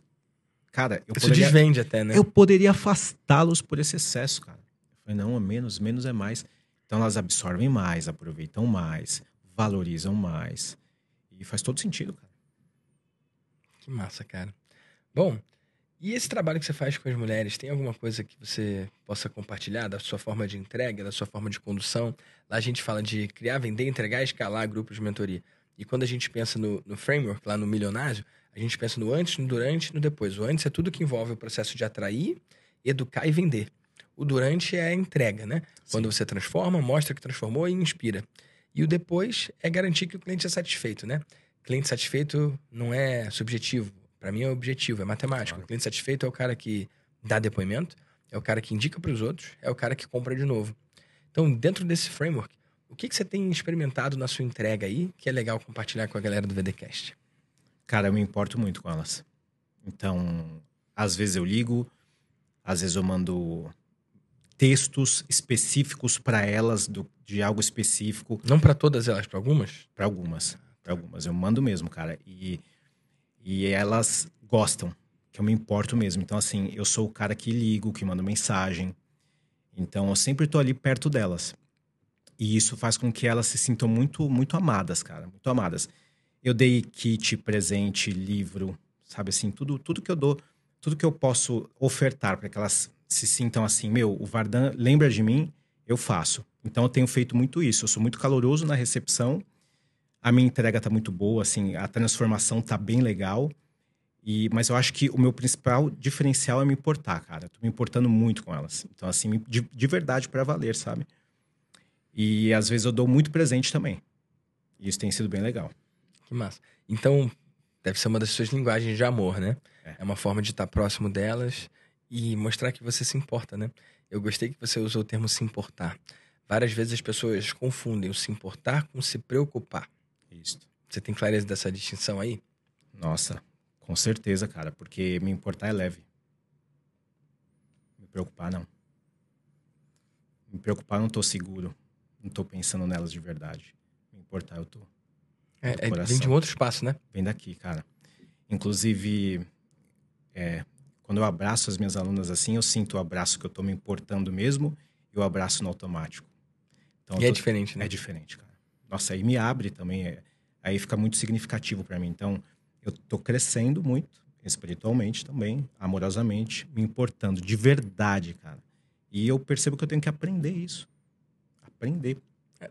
Cara, eu Isso poderia, desvende até, né? Eu poderia afastá-los por esse excesso, cara. Eu falei, não, é menos, menos é mais. Então elas absorvem mais, aproveitam mais, valorizam mais. E faz todo sentido, cara. Que massa, cara. Bom, e esse trabalho que você faz com as mulheres, tem alguma coisa que você possa compartilhar da sua forma de entrega, da sua forma de condução? Lá a gente fala de criar, vender, entregar, escalar grupos de mentoria. E quando a gente pensa no, no framework, lá no milionário, a gente pensa no antes, no durante e no depois. O antes é tudo que envolve o processo de atrair, educar e vender. O durante é a entrega, né? Sim. Quando você transforma, mostra que transformou e inspira. E o depois é garantir que o cliente é satisfeito, né? Cliente satisfeito não é subjetivo. Para mim é objetivo, é matemático. Claro. O cliente satisfeito é o cara que dá depoimento, é o cara que indica para os outros, é o cara que compra de novo. Então, dentro desse framework, o que, que você tem experimentado na sua entrega aí que é legal compartilhar com a galera do VDcast? Cara, eu me importo muito com elas. Então, às vezes eu ligo, às vezes eu mando textos específicos para elas do, de algo específico. Não para todas elas, para algumas? Para algumas, para algumas. Eu mando mesmo, cara. E, e elas gostam, que eu me importo mesmo. Então, assim, eu sou o cara que ligo, que manda mensagem. Então, eu sempre tô ali perto delas. E isso faz com que elas se sintam muito, muito amadas, cara. Muito amadas. Eu dei kit, presente, livro, sabe assim, tudo, tudo que eu dou, tudo que eu posso ofertar para que elas se sintam assim, meu, o Vardan lembra de mim, eu faço. Então eu tenho feito muito isso. Eu sou muito caloroso na recepção. A minha entrega tá muito boa, assim, a transformação tá bem legal. E, mas eu acho que o meu principal diferencial é me importar, cara. Eu tô me importando muito com elas. Então, assim, de, de verdade para valer, sabe? E às vezes eu dou muito presente também. E isso tem sido bem legal. Que massa. Então, deve ser uma das suas linguagens de amor, né? É, é uma forma de estar próximo delas e mostrar que você se importa, né? Eu gostei que você usou o termo se importar. Várias vezes as pessoas confundem o se importar com se preocupar. Isso. Você tem clareza dessa distinção aí? Nossa, com certeza, cara, porque me importar é leve. Me preocupar, não. Me preocupar, não tô seguro. Não tô pensando nelas de verdade. Me importar, eu tô. É, é, vem de um outro espaço, né? Vem daqui, cara. Inclusive, é, quando eu abraço as minhas alunas assim, eu sinto o abraço que eu tô me importando mesmo e o abraço no automático. Então, e é tô, é diferente, né? É diferente, cara. Nossa, aí me abre também. É, aí fica muito significativo para mim. Então, eu tô crescendo muito, espiritualmente também, amorosamente, me importando de verdade, cara. E eu percebo que eu tenho que aprender isso. Aprender.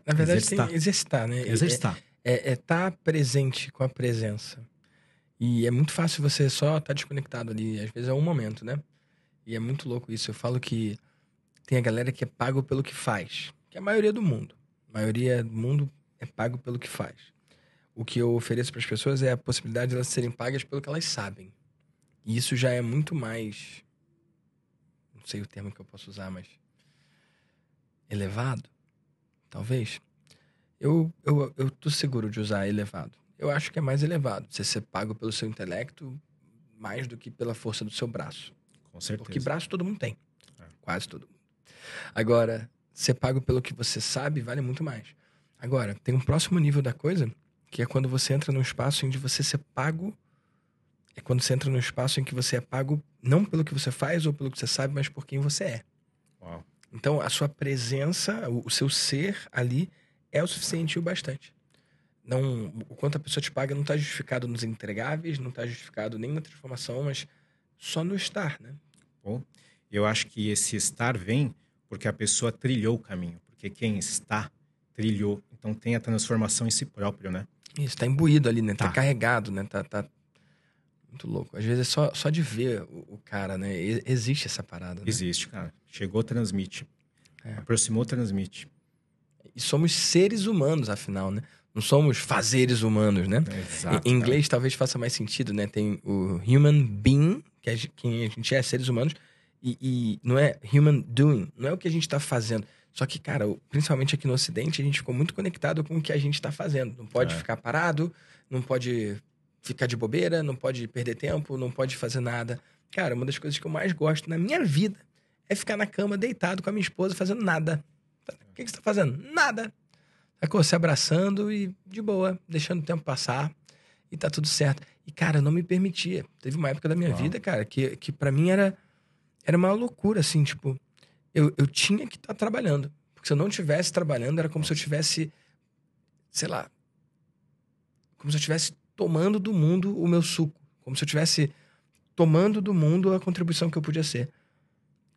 Na verdade, exercitar. tem exercitar, né? Exercitar é estar tá presente com a presença. E é muito fácil você só estar tá desconectado ali. Às vezes é um momento, né? E é muito louco isso. Eu falo que tem a galera que é pago pelo que faz, que é a maioria do mundo. A maioria do mundo é pago pelo que faz. O que eu ofereço para as pessoas é a possibilidade de elas serem pagas pelo que elas sabem. E isso já é muito mais. Não sei o termo que eu posso usar, mas. elevado? Talvez. Eu, eu, eu tô seguro de usar elevado. Eu acho que é mais elevado. Você ser pago pelo seu intelecto mais do que pela força do seu braço. Com certeza. Porque braço todo mundo tem. É. Quase todo mundo. Agora, ser pago pelo que você sabe vale muito mais. Agora, tem um próximo nível da coisa, que é quando você entra num espaço em que você ser pago. É quando você entra num espaço em que você é pago não pelo que você faz ou pelo que você sabe, mas por quem você é. Uau. Então, a sua presença, o seu ser ali é o suficiente e o bastante. Não, o quanto a pessoa te paga não está justificado nos entregáveis, não está justificado nem na transformação, mas só no estar, né? Bom, eu acho que esse estar vem porque a pessoa trilhou o caminho, porque quem está trilhou, então tem a transformação em si próprio, né? Isso, está imbuído ali, né? Tá, tá carregado, né? Tá, tá, muito louco. Às vezes é só, só de ver o, o cara, né? Existe essa parada. Né? Existe, cara. Chegou, transmite. É. Aproximou, transmite. E somos seres humanos, afinal, né? Não somos fazeres humanos, né? Exato, em inglês talvez faça mais sentido, né? Tem o human being, que é quem a gente é, seres humanos, e, e não é human doing, não é o que a gente está fazendo. Só que, cara, principalmente aqui no Ocidente, a gente ficou muito conectado com o que a gente está fazendo. Não pode é. ficar parado, não pode ficar de bobeira, não pode perder tempo, não pode fazer nada. Cara, uma das coisas que eu mais gosto na minha vida é ficar na cama deitado com a minha esposa fazendo nada. O que, que você está fazendo? Nada. Sacou? Se abraçando e de boa, deixando o tempo passar e tá tudo certo. E, cara, não me permitia. Teve uma época da minha vida, cara, que, que para mim era, era uma loucura, assim, tipo, eu, eu tinha que estar tá trabalhando. Porque se eu não tivesse trabalhando, era como se eu tivesse, sei lá, como se eu tivesse tomando do mundo o meu suco. Como se eu tivesse tomando do mundo a contribuição que eu podia ser.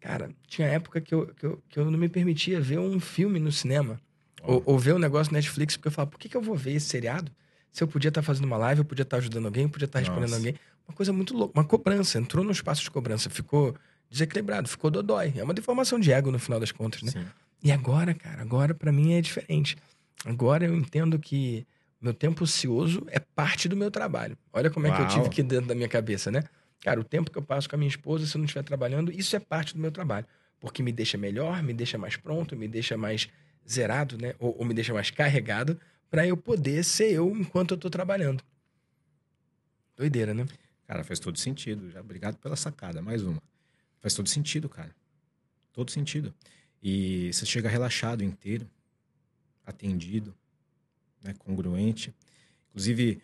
Cara, tinha época que eu, que eu, que eu não me permitia ver um filme no cinema ou, ou, ver um negócio Netflix, porque eu falo, por que, que eu vou ver esse seriado se eu podia estar tá fazendo uma live, eu podia estar tá ajudando alguém, eu podia estar tá respondendo alguém? Uma coisa muito louca, uma cobrança. Entrou no espaço de cobrança, ficou desequilibrado, ficou dodói. É uma deformação de ego no final das contas, né? Sim. E agora, cara, agora para mim é diferente. Agora eu entendo que meu tempo ocioso é parte do meu trabalho. Olha como é Uau. que eu tive aqui dentro da minha cabeça, né? Cara, o tempo que eu passo com a minha esposa, se eu não estiver trabalhando, isso é parte do meu trabalho. Porque me deixa melhor, me deixa mais pronto, me deixa mais zerado, né? Ou, ou me deixa mais carregado para eu poder ser eu enquanto eu tô trabalhando. Doideira, né? Cara, faz todo sentido. Já obrigado pela sacada. Mais uma. Faz todo sentido, cara. Todo sentido. E você chega relaxado inteiro, atendido, né? congruente. Inclusive,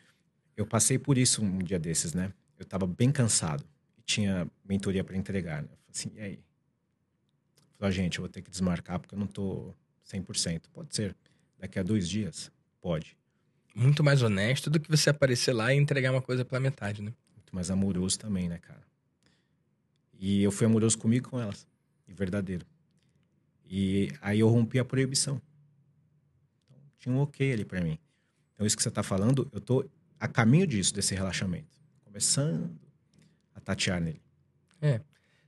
eu passei por isso um dia desses, né? Eu tava bem cansado e tinha mentoria para entregar, né? Eu falei assim, e aí? Falei, gente, eu vou ter que desmarcar porque eu não tô 100%. Pode ser. Daqui a dois dias? Pode. Muito mais honesto do que você aparecer lá e entregar uma coisa pela metade, né? Muito mais amoroso também, né, cara? E eu fui amoroso comigo com elas. E verdadeiro. E aí eu rompi a proibição. Então, tinha um ok ali para mim. Então, isso que você tá falando, eu tô a caminho disso, desse relaxamento. Começando a tatear nele. É.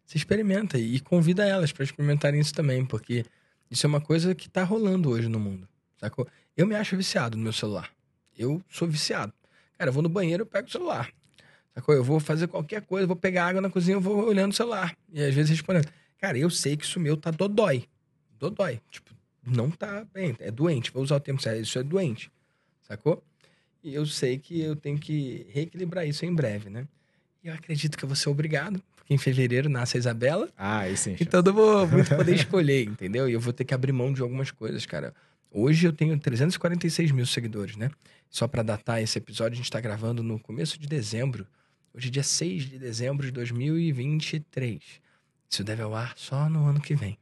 Você experimenta e convida elas para experimentarem isso também, porque isso é uma coisa que tá rolando hoje no mundo, sacou? Eu me acho viciado no meu celular. Eu sou viciado. Cara, eu vou no banheiro, eu pego o celular. Sacou? Eu vou fazer qualquer coisa, vou pegar água na cozinha, eu vou olhando o celular. E às vezes respondendo. Cara, eu sei que isso meu tá dodói. Dodói. Tipo, não tá bem, é doente. Vou usar o termo certo, isso é doente. Sacou? E eu sei que eu tenho que reequilibrar isso em breve, né? E eu acredito que eu vou ser obrigado, porque em fevereiro nasce a Isabela. Ah, aí sim. Então eu vou muito poder escolher, entendeu? E eu vou ter que abrir mão de algumas coisas, cara. Hoje eu tenho 346 mil seguidores, né? Só para datar esse episódio, a gente tá gravando no começo de dezembro. Hoje é dia 6 de dezembro de 2023. Isso deve ao ar só no ano que vem.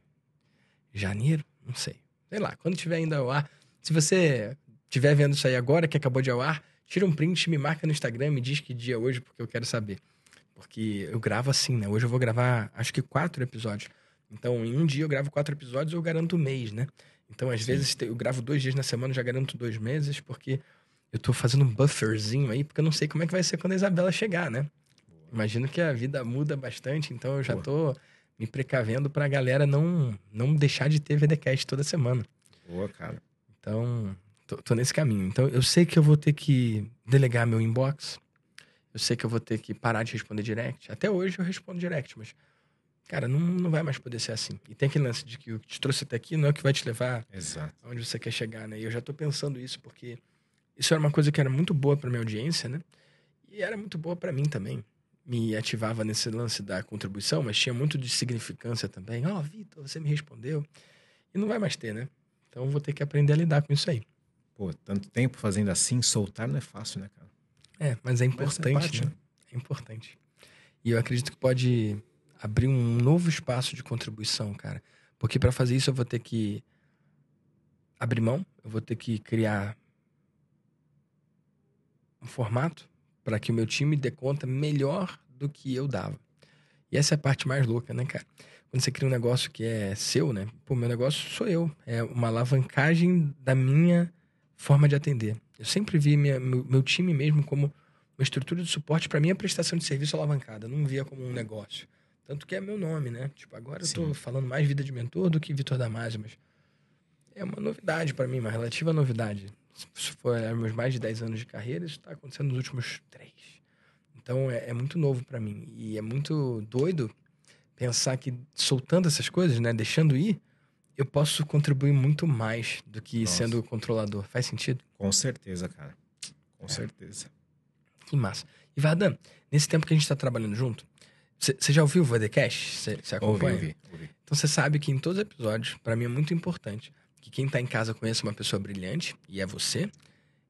Janeiro? Não sei. Sei lá, quando tiver ainda ao ar. Se você estiver vendo isso aí agora, que acabou de ao ar, tira um print, me marca no Instagram, me diz que dia é hoje, porque eu quero saber. Porque eu gravo assim, né? Hoje eu vou gravar, acho que quatro episódios. Então, em um dia eu gravo quatro episódios, eu garanto um mês, né? Então, às Sim. vezes, eu gravo dois dias na semana, já garanto dois meses, porque eu tô fazendo um bufferzinho aí, porque eu não sei como é que vai ser quando a Isabela chegar, né? Imagino que a vida muda bastante, então eu já tô me precavendo pra galera não, não deixar de ter VDcast toda semana. Boa, cara. Então, tô, tô, nesse caminho. Então, eu sei que eu vou ter que delegar meu inbox. Eu sei que eu vou ter que parar de responder direct. Até hoje eu respondo direct, mas, cara, não, não vai mais poder ser assim. E tem aquele lance de que o que te trouxe até aqui não é o que vai te levar Exato. aonde você quer chegar, né? E eu já tô pensando isso porque isso era uma coisa que era muito boa para minha audiência, né? E era muito boa para mim também. Me ativava nesse lance da contribuição, mas tinha muito de significância também. Ó, oh, Vitor, você me respondeu. E não vai mais ter, né? Então vou ter que aprender a lidar com isso aí. Pô, tanto tempo fazendo assim, soltar não é fácil, né, cara? É, mas é importante, mas é, parte, né? né? É importante. E eu acredito que pode abrir um novo espaço de contribuição, cara. Porque para fazer isso eu vou ter que abrir mão, eu vou ter que criar um formato para que o meu time dê conta melhor do que eu dava. E essa é a parte mais louca, né, cara? Quando você cria um negócio que é seu, né? Pô, meu negócio sou eu. É uma alavancagem da minha forma de atender. Eu sempre vi minha, meu, meu time mesmo como uma estrutura de suporte para minha prestação de serviço alavancada. Eu não via como um negócio. Tanto que é meu nome, né? Tipo, agora Sim. eu tô falando mais vida de mentor do que Vitor Damasio, mas é uma novidade para mim, uma relativa novidade se for é, meus mais de 10 anos de carreira, isso está acontecendo nos últimos três. Então é, é muito novo para mim. E é muito doido pensar que soltando essas coisas, né, deixando ir, eu posso contribuir muito mais do que Nossa. sendo controlador. Faz sentido? Com certeza, cara. Com é. certeza. Que massa. E Vardan, nesse tempo que a gente está trabalhando junto, você já ouviu o VDCast? Você acompanha? Ouvi, ouvi. Então você sabe que em todos os episódios, para mim é muito importante que quem está em casa conheça uma pessoa brilhante, e é você.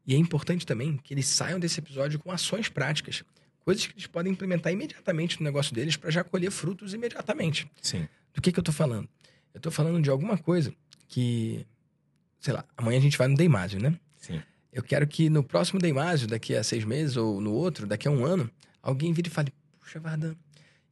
E é importante também que eles saiam desse episódio com ações práticas. Coisas que eles podem implementar imediatamente no negócio deles para já colher frutos imediatamente. Sim. Do que, que eu estou falando? Eu estou falando de alguma coisa que, sei lá, amanhã a gente vai no Deimásio, né? Sim. Eu quero que no próximo Deimásio, daqui a seis meses, ou no outro, daqui a um ano, alguém vire e fale: Puxa, Vardan,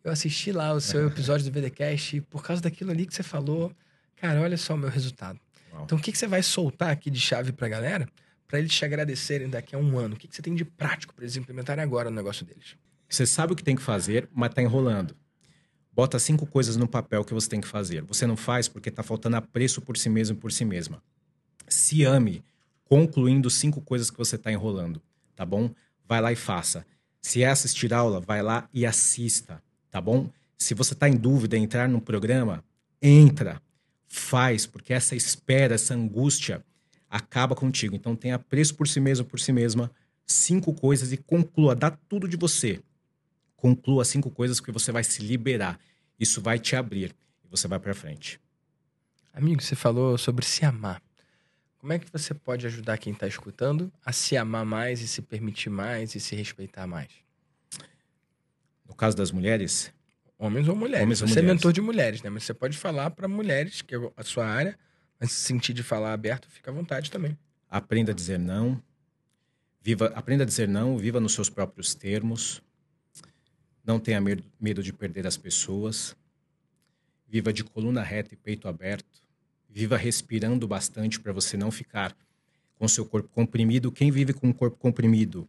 eu assisti lá o seu episódio do VDCast e por causa daquilo ali que você falou, cara, olha só o meu resultado. Então, o que, que você vai soltar aqui de chave pra galera para eles te agradecerem daqui a um ano? O que, que você tem de prático para eles implementarem agora no negócio deles? Você sabe o que tem que fazer, mas tá enrolando. Bota cinco coisas no papel que você tem que fazer. Você não faz porque tá faltando apreço por si mesmo e por si mesma. Se ame, concluindo cinco coisas que você tá enrolando, tá bom? Vai lá e faça. Se é assistir aula, vai lá e assista, tá bom? Se você tá em dúvida em entrar no programa, entra faz, porque essa espera, essa angústia acaba contigo. Então tenha preço por si mesmo, por si mesma, cinco coisas e conclua, dá tudo de você. Conclua cinco coisas que você vai se liberar. Isso vai te abrir e você vai para frente. Amigo, você falou sobre se amar. Como é que você pode ajudar quem está escutando a se amar mais e se permitir mais e se respeitar mais? No caso das mulheres, Homens ou mulheres. Homens você ou mulheres. é mentor de mulheres, né? Mas você pode falar para mulheres, que é a sua área, mas se sentir de falar aberto, fica à vontade também. Aprenda a dizer não. Viva, aprenda a dizer não, viva nos seus próprios termos. Não tenha medo de perder as pessoas. Viva de coluna reta e peito aberto. Viva respirando bastante para você não ficar com seu corpo comprimido. Quem vive com o corpo comprimido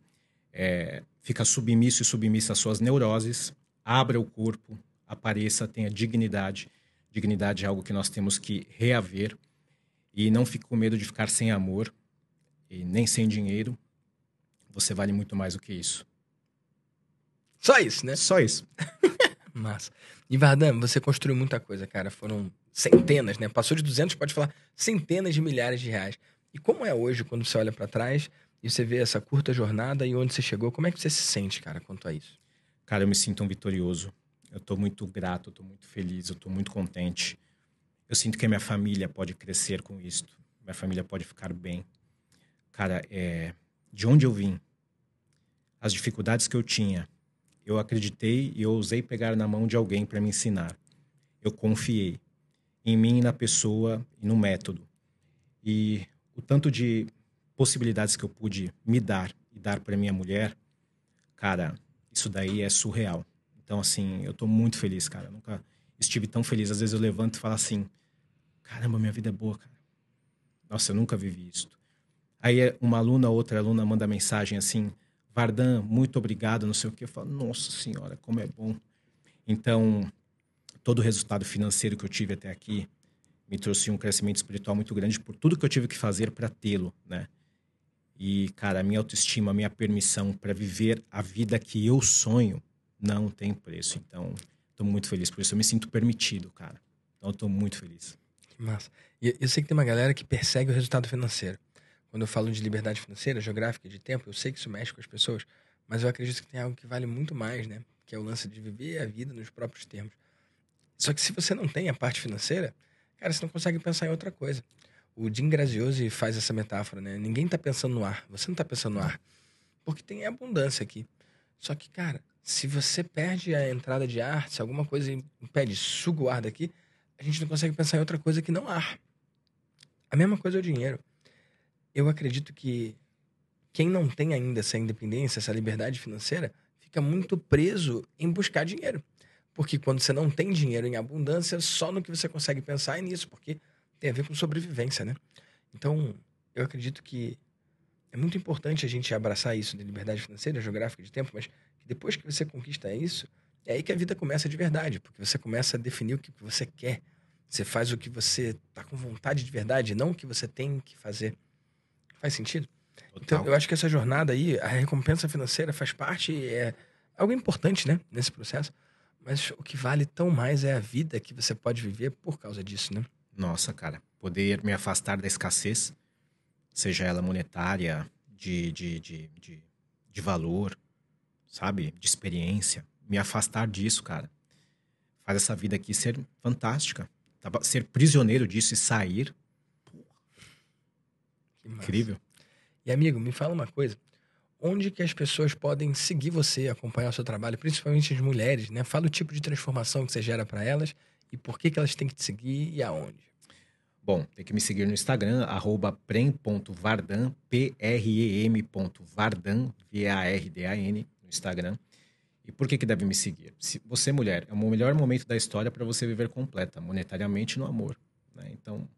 é, fica submisso e submissa às suas neuroses abra o corpo, apareça, tenha dignidade. Dignidade é algo que nós temos que reaver e não fique com medo de ficar sem amor e nem sem dinheiro. Você vale muito mais do que isso. Só isso, né? Só isso. Massa. E Vardan, você construiu muita coisa, cara. Foram centenas, né? Passou de 200, pode falar centenas de milhares de reais. E como é hoje quando você olha para trás e você vê essa curta jornada e onde você chegou? Como é que você se sente, cara, quanto a isso? Cara, eu me sinto um vitorioso. Eu estou muito grato, estou muito feliz, eu estou muito contente. Eu sinto que a minha família pode crescer com isto. Minha família pode ficar bem. Cara, é, de onde eu vim, as dificuldades que eu tinha, eu acreditei e eu ousei pegar na mão de alguém para me ensinar. Eu confiei em mim, na pessoa e no método. E o tanto de possibilidades que eu pude me dar e dar para minha mulher, cara, isso daí é surreal. Então, assim, eu tô muito feliz, cara. Eu nunca estive tão feliz. Às vezes eu levanto e falo assim: caramba, minha vida é boa, cara. Nossa, eu nunca vivi isso. Aí uma aluna, outra aluna manda mensagem assim: Vardan, muito obrigado, não sei o quê. Eu falo, nossa senhora, como é bom. Então, todo o resultado financeiro que eu tive até aqui me trouxe um crescimento espiritual muito grande por tudo que eu tive que fazer para tê-lo, né? E, cara, a minha autoestima, a minha permissão para viver a vida que eu sonho não tem preço. Então, estou muito feliz por isso. Eu me sinto permitido, cara. Então, estou muito feliz. Que massa. E eu sei que tem uma galera que persegue o resultado financeiro. Quando eu falo de liberdade financeira, geográfica, de tempo, eu sei que isso mexe com as pessoas, mas eu acredito que tem algo que vale muito mais, né? Que é o lance de viver a vida nos próprios termos. Só que se você não tem a parte financeira, cara, você não consegue pensar em outra coisa. O Jim Graziosi faz essa metáfora, né? Ninguém tá pensando no ar. Você não tá pensando no ar. Porque tem abundância aqui. Só que, cara, se você perde a entrada de ar, se alguma coisa impede, suga o ar daqui, a gente não consegue pensar em outra coisa que não ar. A mesma coisa é o dinheiro. Eu acredito que quem não tem ainda essa independência, essa liberdade financeira, fica muito preso em buscar dinheiro. Porque quando você não tem dinheiro em abundância, só no que você consegue pensar é nisso, porque tem a ver com sobrevivência, né? Então, eu acredito que é muito importante a gente abraçar isso de liberdade financeira, geográfica de tempo, mas depois que você conquista isso, é aí que a vida começa de verdade, porque você começa a definir o que você quer. Você faz o que você tá com vontade de verdade, não o que você tem que fazer. Faz sentido? Total. Então, eu acho que essa jornada aí, a recompensa financeira faz parte, é algo importante, né, nesse processo. Mas o que vale tão mais é a vida que você pode viver por causa disso, né? Nossa, cara. Poder me afastar da escassez, seja ela monetária, de, de, de, de, de valor, sabe? De experiência. Me afastar disso, cara. Faz essa vida aqui ser fantástica. Ser prisioneiro disso e sair. Incrível. E amigo, me fala uma coisa onde que as pessoas podem seguir você, acompanhar o seu trabalho, principalmente as mulheres, né? Fala o tipo de transformação que você gera para elas e por que, que elas têm que te seguir e aonde. Bom, tem que me seguir no Instagram, arroba prem.vardan, P-R-E-M.vardan, V-A-R-D-A-N, no Instagram. E por que, que deve me seguir? Se você, mulher, é o melhor momento da história para você viver completa, monetariamente no amor. Né? Então,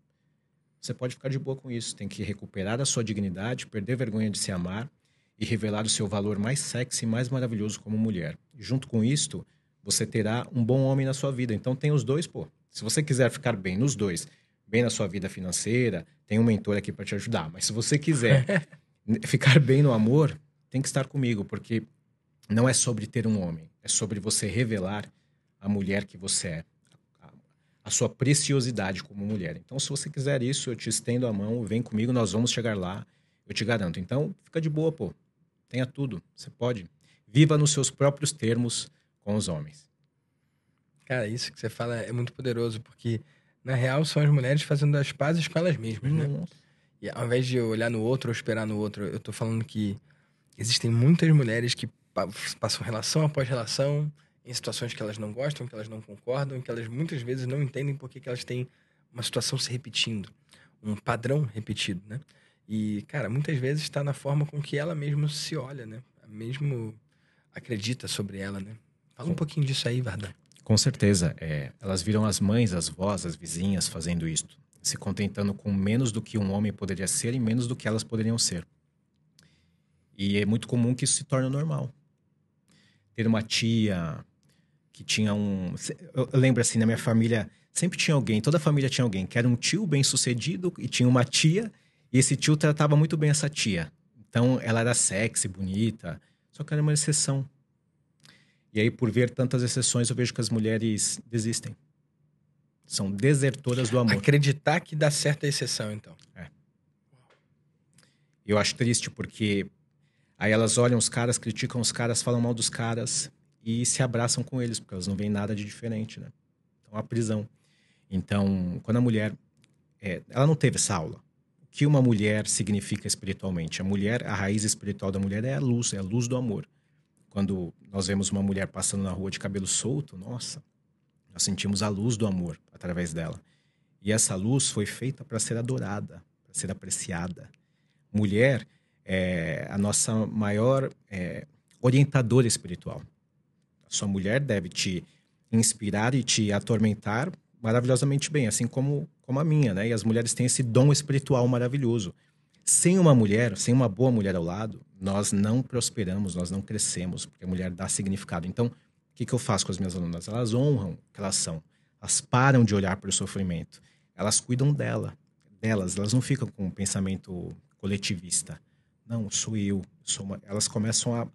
você pode ficar de boa com isso. Tem que recuperar a sua dignidade, perder vergonha de se amar e revelar o seu valor mais sexy e mais maravilhoso como mulher. E junto com isto, você terá um bom homem na sua vida. Então tem os dois, pô. Se você quiser ficar bem nos dois, bem na sua vida financeira, tem um mentor aqui para te ajudar. Mas se você quiser ficar bem no amor, tem que estar comigo, porque não é sobre ter um homem, é sobre você revelar a mulher que você é, a sua preciosidade como mulher. Então, se você quiser isso, eu te estendo a mão, vem comigo, nós vamos chegar lá, eu te garanto. Então, fica de boa, pô. Tenha tudo. Você pode. Viva nos seus próprios termos com os homens. Cara, isso que você fala é muito poderoso, porque na real são as mulheres fazendo as pazes com elas mesmas, né? Nossa. E ao invés de olhar no outro ou esperar no outro, eu tô falando que existem muitas mulheres que passam relação após relação em situações que elas não gostam, que elas não concordam, que elas muitas vezes não entendem por que elas têm uma situação se repetindo, um padrão repetido, né? E, cara, muitas vezes está na forma com que ela mesma se olha, né? Mesmo acredita sobre ela, né? Fala um pouquinho disso aí, Vardan. Com certeza. É, elas viram as mães, as vós, as vizinhas fazendo isto. Se contentando com menos do que um homem poderia ser e menos do que elas poderiam ser. E é muito comum que isso se torne normal. Ter uma tia que tinha um. Eu lembro assim, na minha família, sempre tinha alguém, toda a família tinha alguém, que era um tio bem sucedido e tinha uma tia e esse tio tratava muito bem essa tia. Então, ela era sexy, bonita, só que era uma exceção. E aí, por ver tantas exceções, eu vejo que as mulheres desistem. São desertoras do amor. Acreditar que dá certo a exceção, então. É. Eu acho triste porque aí elas olham os caras, criticam os caras, falam mal dos caras e se abraçam com eles, porque elas não veem nada de diferente, né? Então, a prisão. Então, quando a mulher. É, ela não teve essa aula que uma mulher significa espiritualmente. A mulher, a raiz espiritual da mulher é a luz, é a luz do amor. Quando nós vemos uma mulher passando na rua de cabelo solto, nossa, nós sentimos a luz do amor através dela. E essa luz foi feita para ser adorada, para ser apreciada. Mulher é a nossa maior é, orientadora espiritual. A sua mulher deve te inspirar e te atormentar maravilhosamente bem, assim como, como a minha, né? E as mulheres têm esse dom espiritual maravilhoso. Sem uma mulher, sem uma boa mulher ao lado, nós não prosperamos, nós não crescemos, porque a mulher dá significado. Então, o que, que eu faço com as minhas alunas? Elas honram o que elas são. Elas param de olhar para o sofrimento. Elas cuidam dela, delas. Elas não ficam com um pensamento coletivista. Não, sou eu. Sou uma... Elas começam a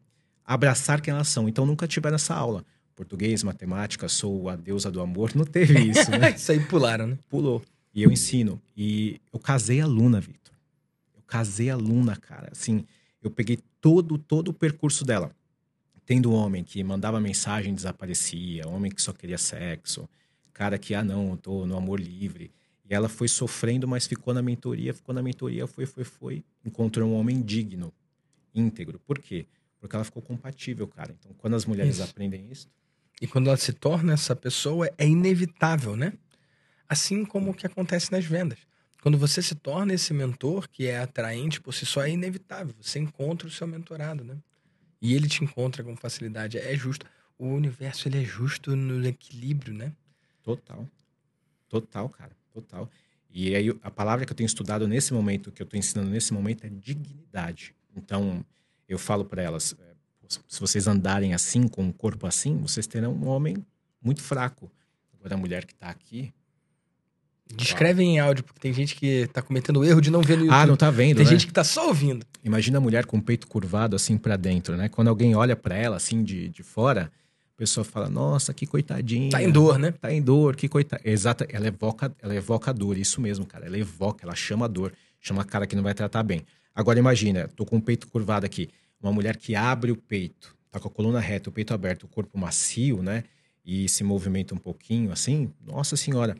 abraçar quem elas são. Então, nunca tiveram essa aula. Português, matemática, sou a deusa do amor. Não teve isso, né? isso aí pularam, né? Pulou. E eu ensino. E eu casei aluna, Vitor. Eu casei aluna, cara. Assim, eu peguei todo, todo o percurso dela. Tendo homem que mandava mensagem desaparecia, homem que só queria sexo, cara que, ah, não, tô no amor livre. E ela foi sofrendo, mas ficou na mentoria, ficou na mentoria, foi, foi, foi. Encontrou um homem digno, íntegro. Por quê? Porque ela ficou compatível, cara. Então, quando as mulheres isso. aprendem isso. E quando ela se torna essa pessoa, é inevitável, né? Assim como o que acontece nas vendas. Quando você se torna esse mentor que é atraente por si só, é inevitável. Você encontra o seu mentorado, né? E ele te encontra com facilidade. É justo. O universo, ele é justo no equilíbrio, né? Total. Total, cara. Total. E aí, a palavra que eu tenho estudado nesse momento, que eu estou ensinando nesse momento, é dignidade. Então, eu falo para elas: é, se vocês andarem assim, com um corpo assim, vocês terão um homem muito fraco. Agora, a mulher que está aqui, Descreve em áudio, porque tem gente que tá cometendo o erro de não ver no YouTube. Ah, não tá vendo, Tem né? gente que tá só ouvindo. Imagina a mulher com o peito curvado assim para dentro, né? Quando alguém olha para ela assim de, de fora, a pessoa fala: "Nossa, que coitadinha". Tá em dor, né? Tá em dor, que coitada. Exata, ela evoca, ela evoca a dor, isso mesmo, cara. Ela evoca, ela chama a dor, chama a cara que não vai tratar bem. Agora imagina, tô com o peito curvado aqui, uma mulher que abre o peito, tá com a coluna reta, o peito aberto, o corpo macio, né? E se movimenta um pouquinho assim. Nossa senhora,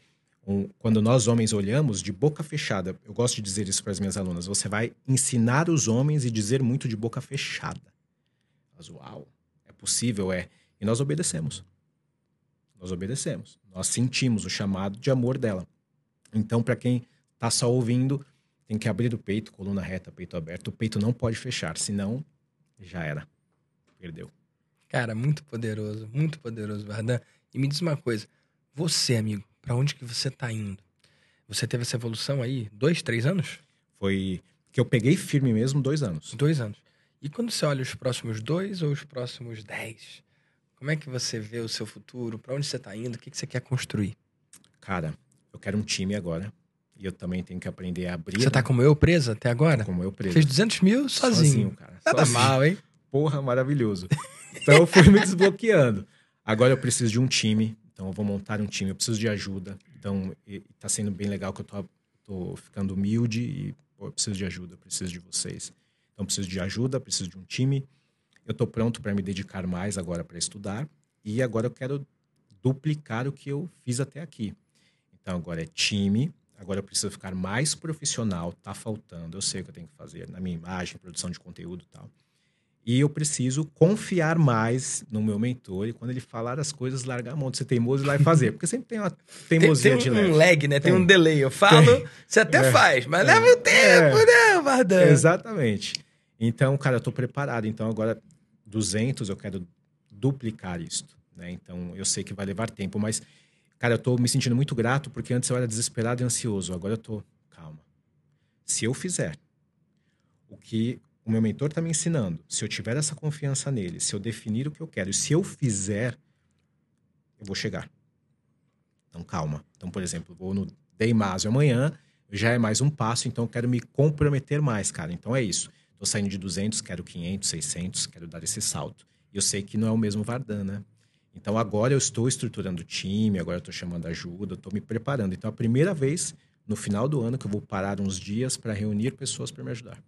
um, quando nós homens olhamos de boca fechada, eu gosto de dizer isso para as minhas alunas, você vai ensinar os homens e dizer muito de boca fechada. Mas uau, é possível, é. E nós obedecemos. Nós obedecemos. Nós sentimos o chamado de amor dela. Então, para quem está só ouvindo, tem que abrir o peito, coluna reta, peito aberto. O peito não pode fechar, senão já era. Perdeu. Cara, muito poderoso, muito poderoso, Vardan. E me diz uma coisa, você, amigo, para onde que você está indo? Você teve essa evolução aí, dois, três anos? Foi que eu peguei firme mesmo dois anos. Dois anos. E quando você olha os próximos dois ou os próximos dez, como é que você vê o seu futuro? Para onde você está indo? O que, que você quer construir? Cara, eu quero um time agora. E eu também tenho que aprender a abrir. Você tá como eu presa até agora? Como eu presa. Fez 200 mil sozinho. Sozinho, cara. Nada sozinho. mal, hein? Porra, maravilhoso. Então eu fui me desbloqueando. Agora eu preciso de um time. Então eu vou montar um time, eu preciso de ajuda. Então está sendo bem legal que eu tô, tô ficando humilde e pô, eu preciso de ajuda, preciso de vocês. Então preciso de ajuda, preciso de um time. Eu estou pronto para me dedicar mais agora para estudar e agora eu quero duplicar o que eu fiz até aqui. Então agora é time, agora eu preciso ficar mais profissional, tá faltando, eu sei o que eu tenho que fazer na minha imagem, produção de conteúdo e tal. E eu preciso confiar mais no meu mentor e quando ele falar as coisas, largar a mão de ser teimoso e lá e fazer. Porque sempre tem uma teimosia tem, tem um, de leve. um lag, né? Tem, tem, um delay. Eu falo, tem. você até é. faz, mas é. leva o tempo, é. né, Vardan? Exatamente. Então, cara, eu tô preparado. Então, agora, 200, eu quero duplicar isto. Né? Então, eu sei que vai levar tempo, mas, cara, eu tô me sentindo muito grato porque antes eu era desesperado e ansioso. Agora eu tô, calma. Se eu fizer o que meu mentor está me ensinando, se eu tiver essa confiança nele, se eu definir o que eu quero, e se eu fizer, eu vou chegar. Então, calma. Então, por exemplo, vou no Deimásio amanhã, já é mais um passo, então eu quero me comprometer mais, cara. Então é isso. Tô saindo de 200, quero 500, 600, quero dar esse salto. E eu sei que não é o mesmo Vardan, né? Então agora eu estou estruturando o time, agora eu estou chamando ajuda, estou me preparando. Então é a primeira vez no final do ano que eu vou parar uns dias para reunir pessoas para me ajudar.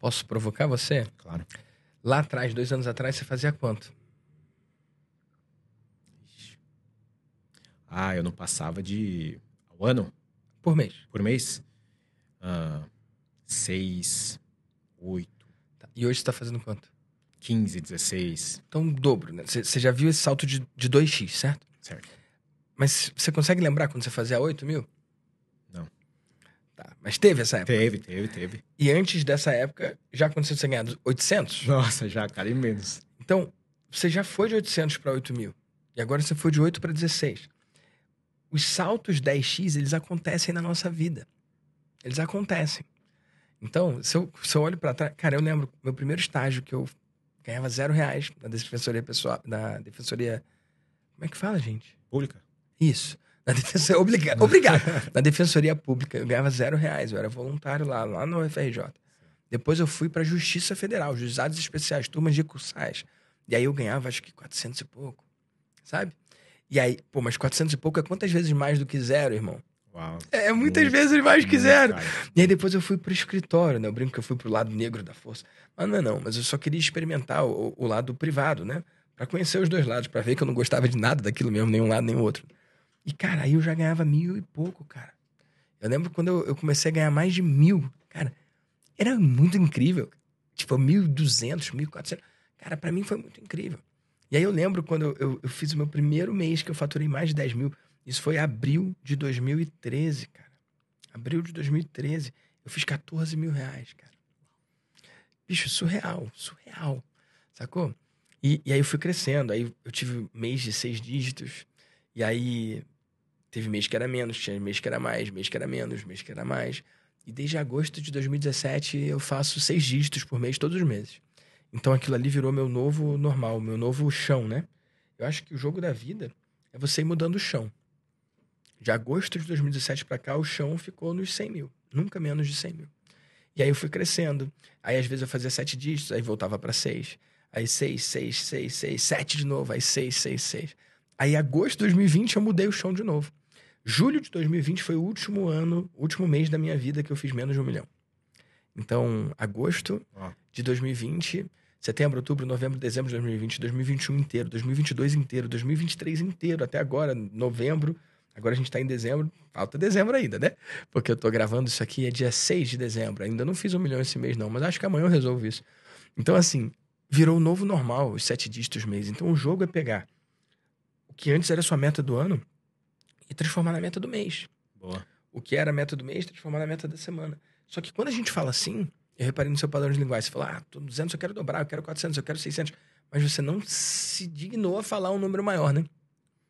Posso provocar você? Claro. Lá atrás, dois anos atrás, você fazia quanto? Ah, eu não passava de. Ao ano? Por mês. Por mês? Ah, seis, oito. Tá. E hoje você está fazendo quanto? 15, 16. Então, dobro, né? Você já viu esse salto de, de 2x, certo? Certo. Mas você consegue lembrar quando você fazia 8 mil? Tá. Mas teve essa época? Teve, teve, teve. E antes dessa época, já aconteceu de você ganhar 800? Nossa, já, cara, e menos. Então, você já foi de 800 para 8 mil. E agora você foi de 8 para 16. Os saltos 10x, eles acontecem na nossa vida. Eles acontecem. Então, se eu, se eu olho para trás. Cara, eu lembro meu primeiro estágio que eu ganhava zero reais na defensoria pessoal. Na defensoria. Como é que fala, gente? Pública. Isso. Na defensoria. Obrigado. Obrigado. na defensoria pública, eu ganhava zero reais. Eu era voluntário lá, lá no UFRJ. Depois eu fui para Justiça Federal, Juizados Especiais, turmas de cursais. E aí eu ganhava acho que 400 e pouco. Sabe? E aí, pô, mas 400 e pouco é quantas vezes mais do que zero, irmão? Uau. É muitas Muito, vezes mais que zero. E aí depois eu fui pro escritório, né? Eu brinco que eu fui pro lado negro da força. Mas não é não, mas eu só queria experimentar o, o lado privado, né? Pra conhecer os dois lados, pra ver que eu não gostava de nada daquilo mesmo, nem um lado nem o outro. E, cara, aí eu já ganhava mil e pouco, cara. Eu lembro quando eu, eu comecei a ganhar mais de mil. Cara, era muito incrível. Tipo, mil duzentos, mil quatrocentos. Cara, pra mim foi muito incrível. E aí eu lembro quando eu, eu, eu fiz o meu primeiro mês que eu faturei mais de 10 mil. Isso foi abril de 2013, cara. Abril de 2013. Eu fiz 14 mil reais, cara. Bicho, surreal, surreal. Sacou? E, e aí eu fui crescendo. Aí eu tive mês de seis dígitos. E aí teve mês que era menos, tinha mês que era mais, mês que era menos, mês que era mais. E desde agosto de 2017 eu faço seis dígitos por mês, todos os meses. Então aquilo ali virou meu novo normal, meu novo chão, né? Eu acho que o jogo da vida é você ir mudando o chão. De agosto de 2017 para cá, o chão ficou nos 100 mil. Nunca menos de 100 mil. E aí eu fui crescendo. Aí às vezes eu fazia sete dígitos, aí voltava para seis. Aí seis, seis, seis, seis, sete de novo. Aí seis, seis, seis. Aí agosto de 2020 eu mudei o chão de novo. Julho de 2020 foi o último ano, o último mês da minha vida que eu fiz menos de um milhão. Então, agosto Ó. de 2020, setembro, outubro, novembro, dezembro de 2020, 2021 inteiro, 2022 inteiro, 2023 inteiro, até agora, novembro. Agora a gente tá em dezembro, falta dezembro ainda, né? Porque eu tô gravando isso aqui, é dia 6 de dezembro. Ainda não fiz um milhão esse mês, não, mas acho que amanhã eu resolvo isso. Então, assim, virou o novo normal, os sete dígitos mês. Então, o jogo é pegar que antes era sua meta do ano e transformar na meta do mês Boa. o que era a meta do mês, transformar na meta da semana. Só que quando a gente fala assim, eu reparei no seu padrão de linguagem, você fala, ah, tô 200, eu quero dobrar, eu quero 400, eu quero 600, mas você não se dignou a falar um número maior, né?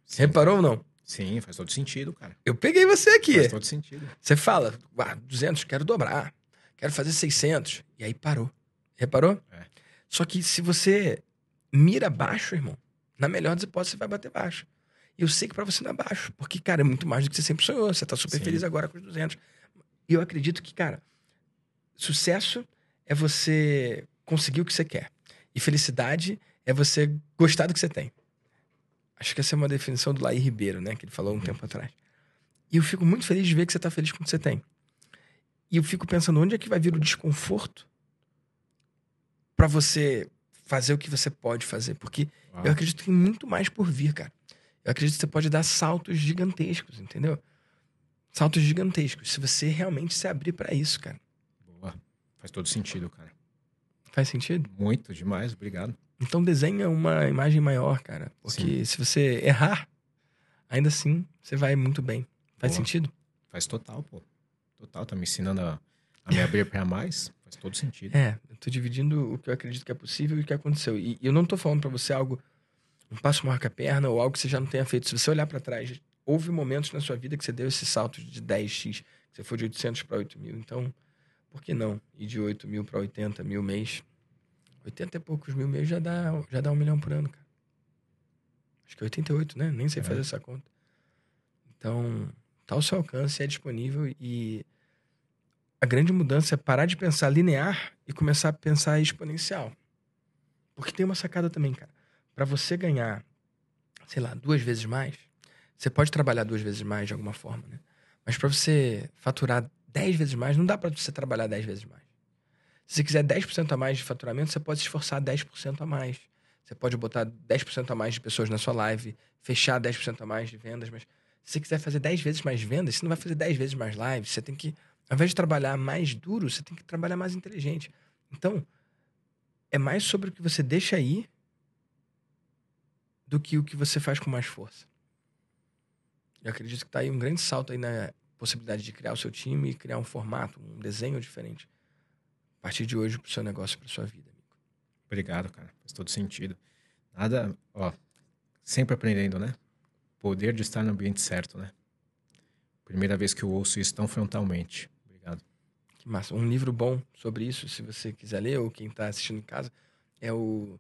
Sim, Reparou ou não? Sim, faz todo sentido, cara. Eu peguei você aqui. Faz todo sentido. Você fala, ah, 200, quero dobrar, quero fazer 600, e aí parou. Reparou? É. Só que se você mira baixo, irmão, na melhor das hipóteses, você vai bater baixo. E eu sei que pra você não é baixo, porque, cara, é muito mais do que você sempre sonhou. Você tá super Sim. feliz agora com os 200. E eu acredito que, cara, sucesso é você conseguir o que você quer. E felicidade é você gostar do que você tem. Acho que essa é uma definição do Laí Ribeiro, né? Que ele falou um tempo atrás. E eu fico muito feliz de ver que você tá feliz com o que você tem. E eu fico pensando, onde é que vai vir o desconforto pra você fazer o que você pode fazer? Porque Uau. eu acredito que tem muito mais por vir, cara. Eu acredito que você pode dar saltos gigantescos, entendeu? Saltos gigantescos. Se você realmente se abrir pra isso, cara. Boa. Faz todo sentido, cara. Faz sentido? Muito demais, obrigado. Então desenha uma imagem maior, cara. Porque se você errar, ainda assim, você vai muito bem. Faz Boa. sentido? Faz total, pô. Total, tá me ensinando a, a me abrir pra mais. Faz todo sentido. É, eu tô dividindo o que eu acredito que é possível e o que aconteceu. E eu não tô falando pra você algo, um passo marca a perna ou algo que você já não tenha feito. Se você olhar pra trás, houve momentos na sua vida que você deu esse salto de 10x, que você foi de 800 para 8 mil. Então, por que não? Ir de 8 mil para 80 mil mês. 80 e poucos mil mês já dá, já dá um milhão por ano, cara. Acho que é 88, né? Nem sei É. fazer essa conta. Então, tá ao seu alcance, é disponível e a grande mudança é parar de pensar linear e começar a pensar exponencial. Porque tem uma sacada também, cara. Para você ganhar, sei lá, duas vezes mais, você pode trabalhar duas vezes mais de alguma forma, né? Mas para você faturar 10 vezes mais, não dá para você trabalhar 10 vezes mais. Se você quiser 10% a mais de faturamento, você pode se esforçar 10% a mais. Você pode botar 10% a mais de pessoas na sua live, fechar 10% a mais de vendas, mas se você quiser fazer 10 vezes mais vendas, você não vai fazer 10 vezes mais lives. Você tem que, ao invés de trabalhar mais duro, você tem que trabalhar mais inteligente. Então, é mais sobre o que você deixa aí do que o que você faz com mais força. Eu acredito que tá aí um grande salto aí na possibilidade de criar o seu time e criar um formato, um desenho diferente a partir de hoje pro seu negócio, pra sua vida. amigo. Obrigado, cara. Faz todo sentido. Nada, ó, sempre aprendendo, né? Poder de estar no ambiente certo, né? Primeira vez que eu ouço isso tão frontalmente. Que massa. Um livro bom sobre isso, se você quiser ler, ou quem está assistindo em casa, é o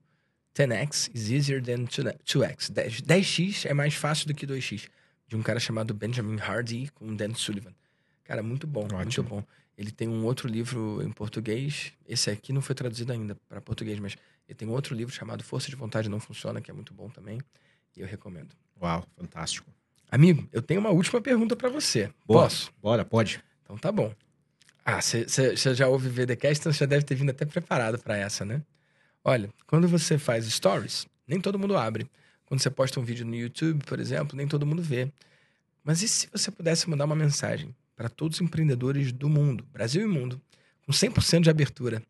10x is easier than 2x. 10x é mais fácil do que 2x. De um cara chamado Benjamin Hardy com Dan Sullivan. Cara, muito bom, Ótimo. muito bom. Ele tem um outro livro em português. Esse aqui não foi traduzido ainda para português, mas ele tem outro livro chamado Força de Vontade Não Funciona, que é muito bom também. E eu recomendo. Uau, fantástico. Amigo, eu tenho uma última pergunta para você. Boa, Posso? Bora, pode. Então tá bom. Ah, você já ouve VDcast, então você já deve ter vindo até preparado para essa, né? Olha, quando você faz stories, nem todo mundo abre. Quando você posta um vídeo no YouTube, por exemplo, nem todo mundo vê. Mas e se você pudesse mandar uma mensagem para todos os empreendedores do mundo, Brasil e mundo, com 100% de abertura,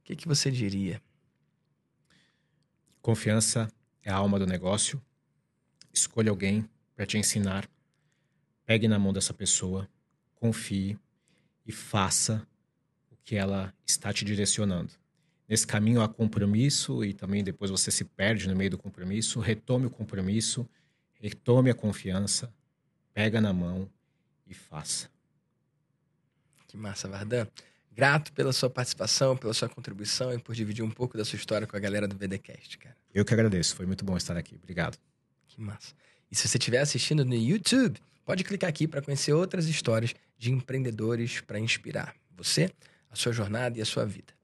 o que, que você diria? Confiança é a alma do negócio. Escolha alguém para te ensinar. Pegue na mão dessa pessoa, confie e faça o que ela está te direcionando. Nesse caminho há compromisso e também depois você se perde no meio do compromisso. Retome o compromisso, retome a confiança, pega na mão e faça. Que massa, Vardan. Grato pela sua participação, pela sua contribuição e por dividir um pouco da sua história com a galera do VDcast, cara. Eu que agradeço, foi muito bom estar aqui. Obrigado. Que massa. E se você estiver assistindo no YouTube, pode clicar aqui para conhecer outras histórias de empreendedores para inspirar você, a sua jornada e a sua vida.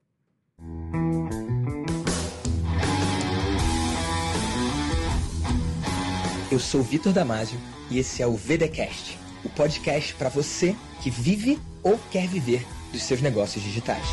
Eu sou Vitor Damasio e esse é o VDcast, o podcast para você que vive ou quer viver dos seus negócios digitais.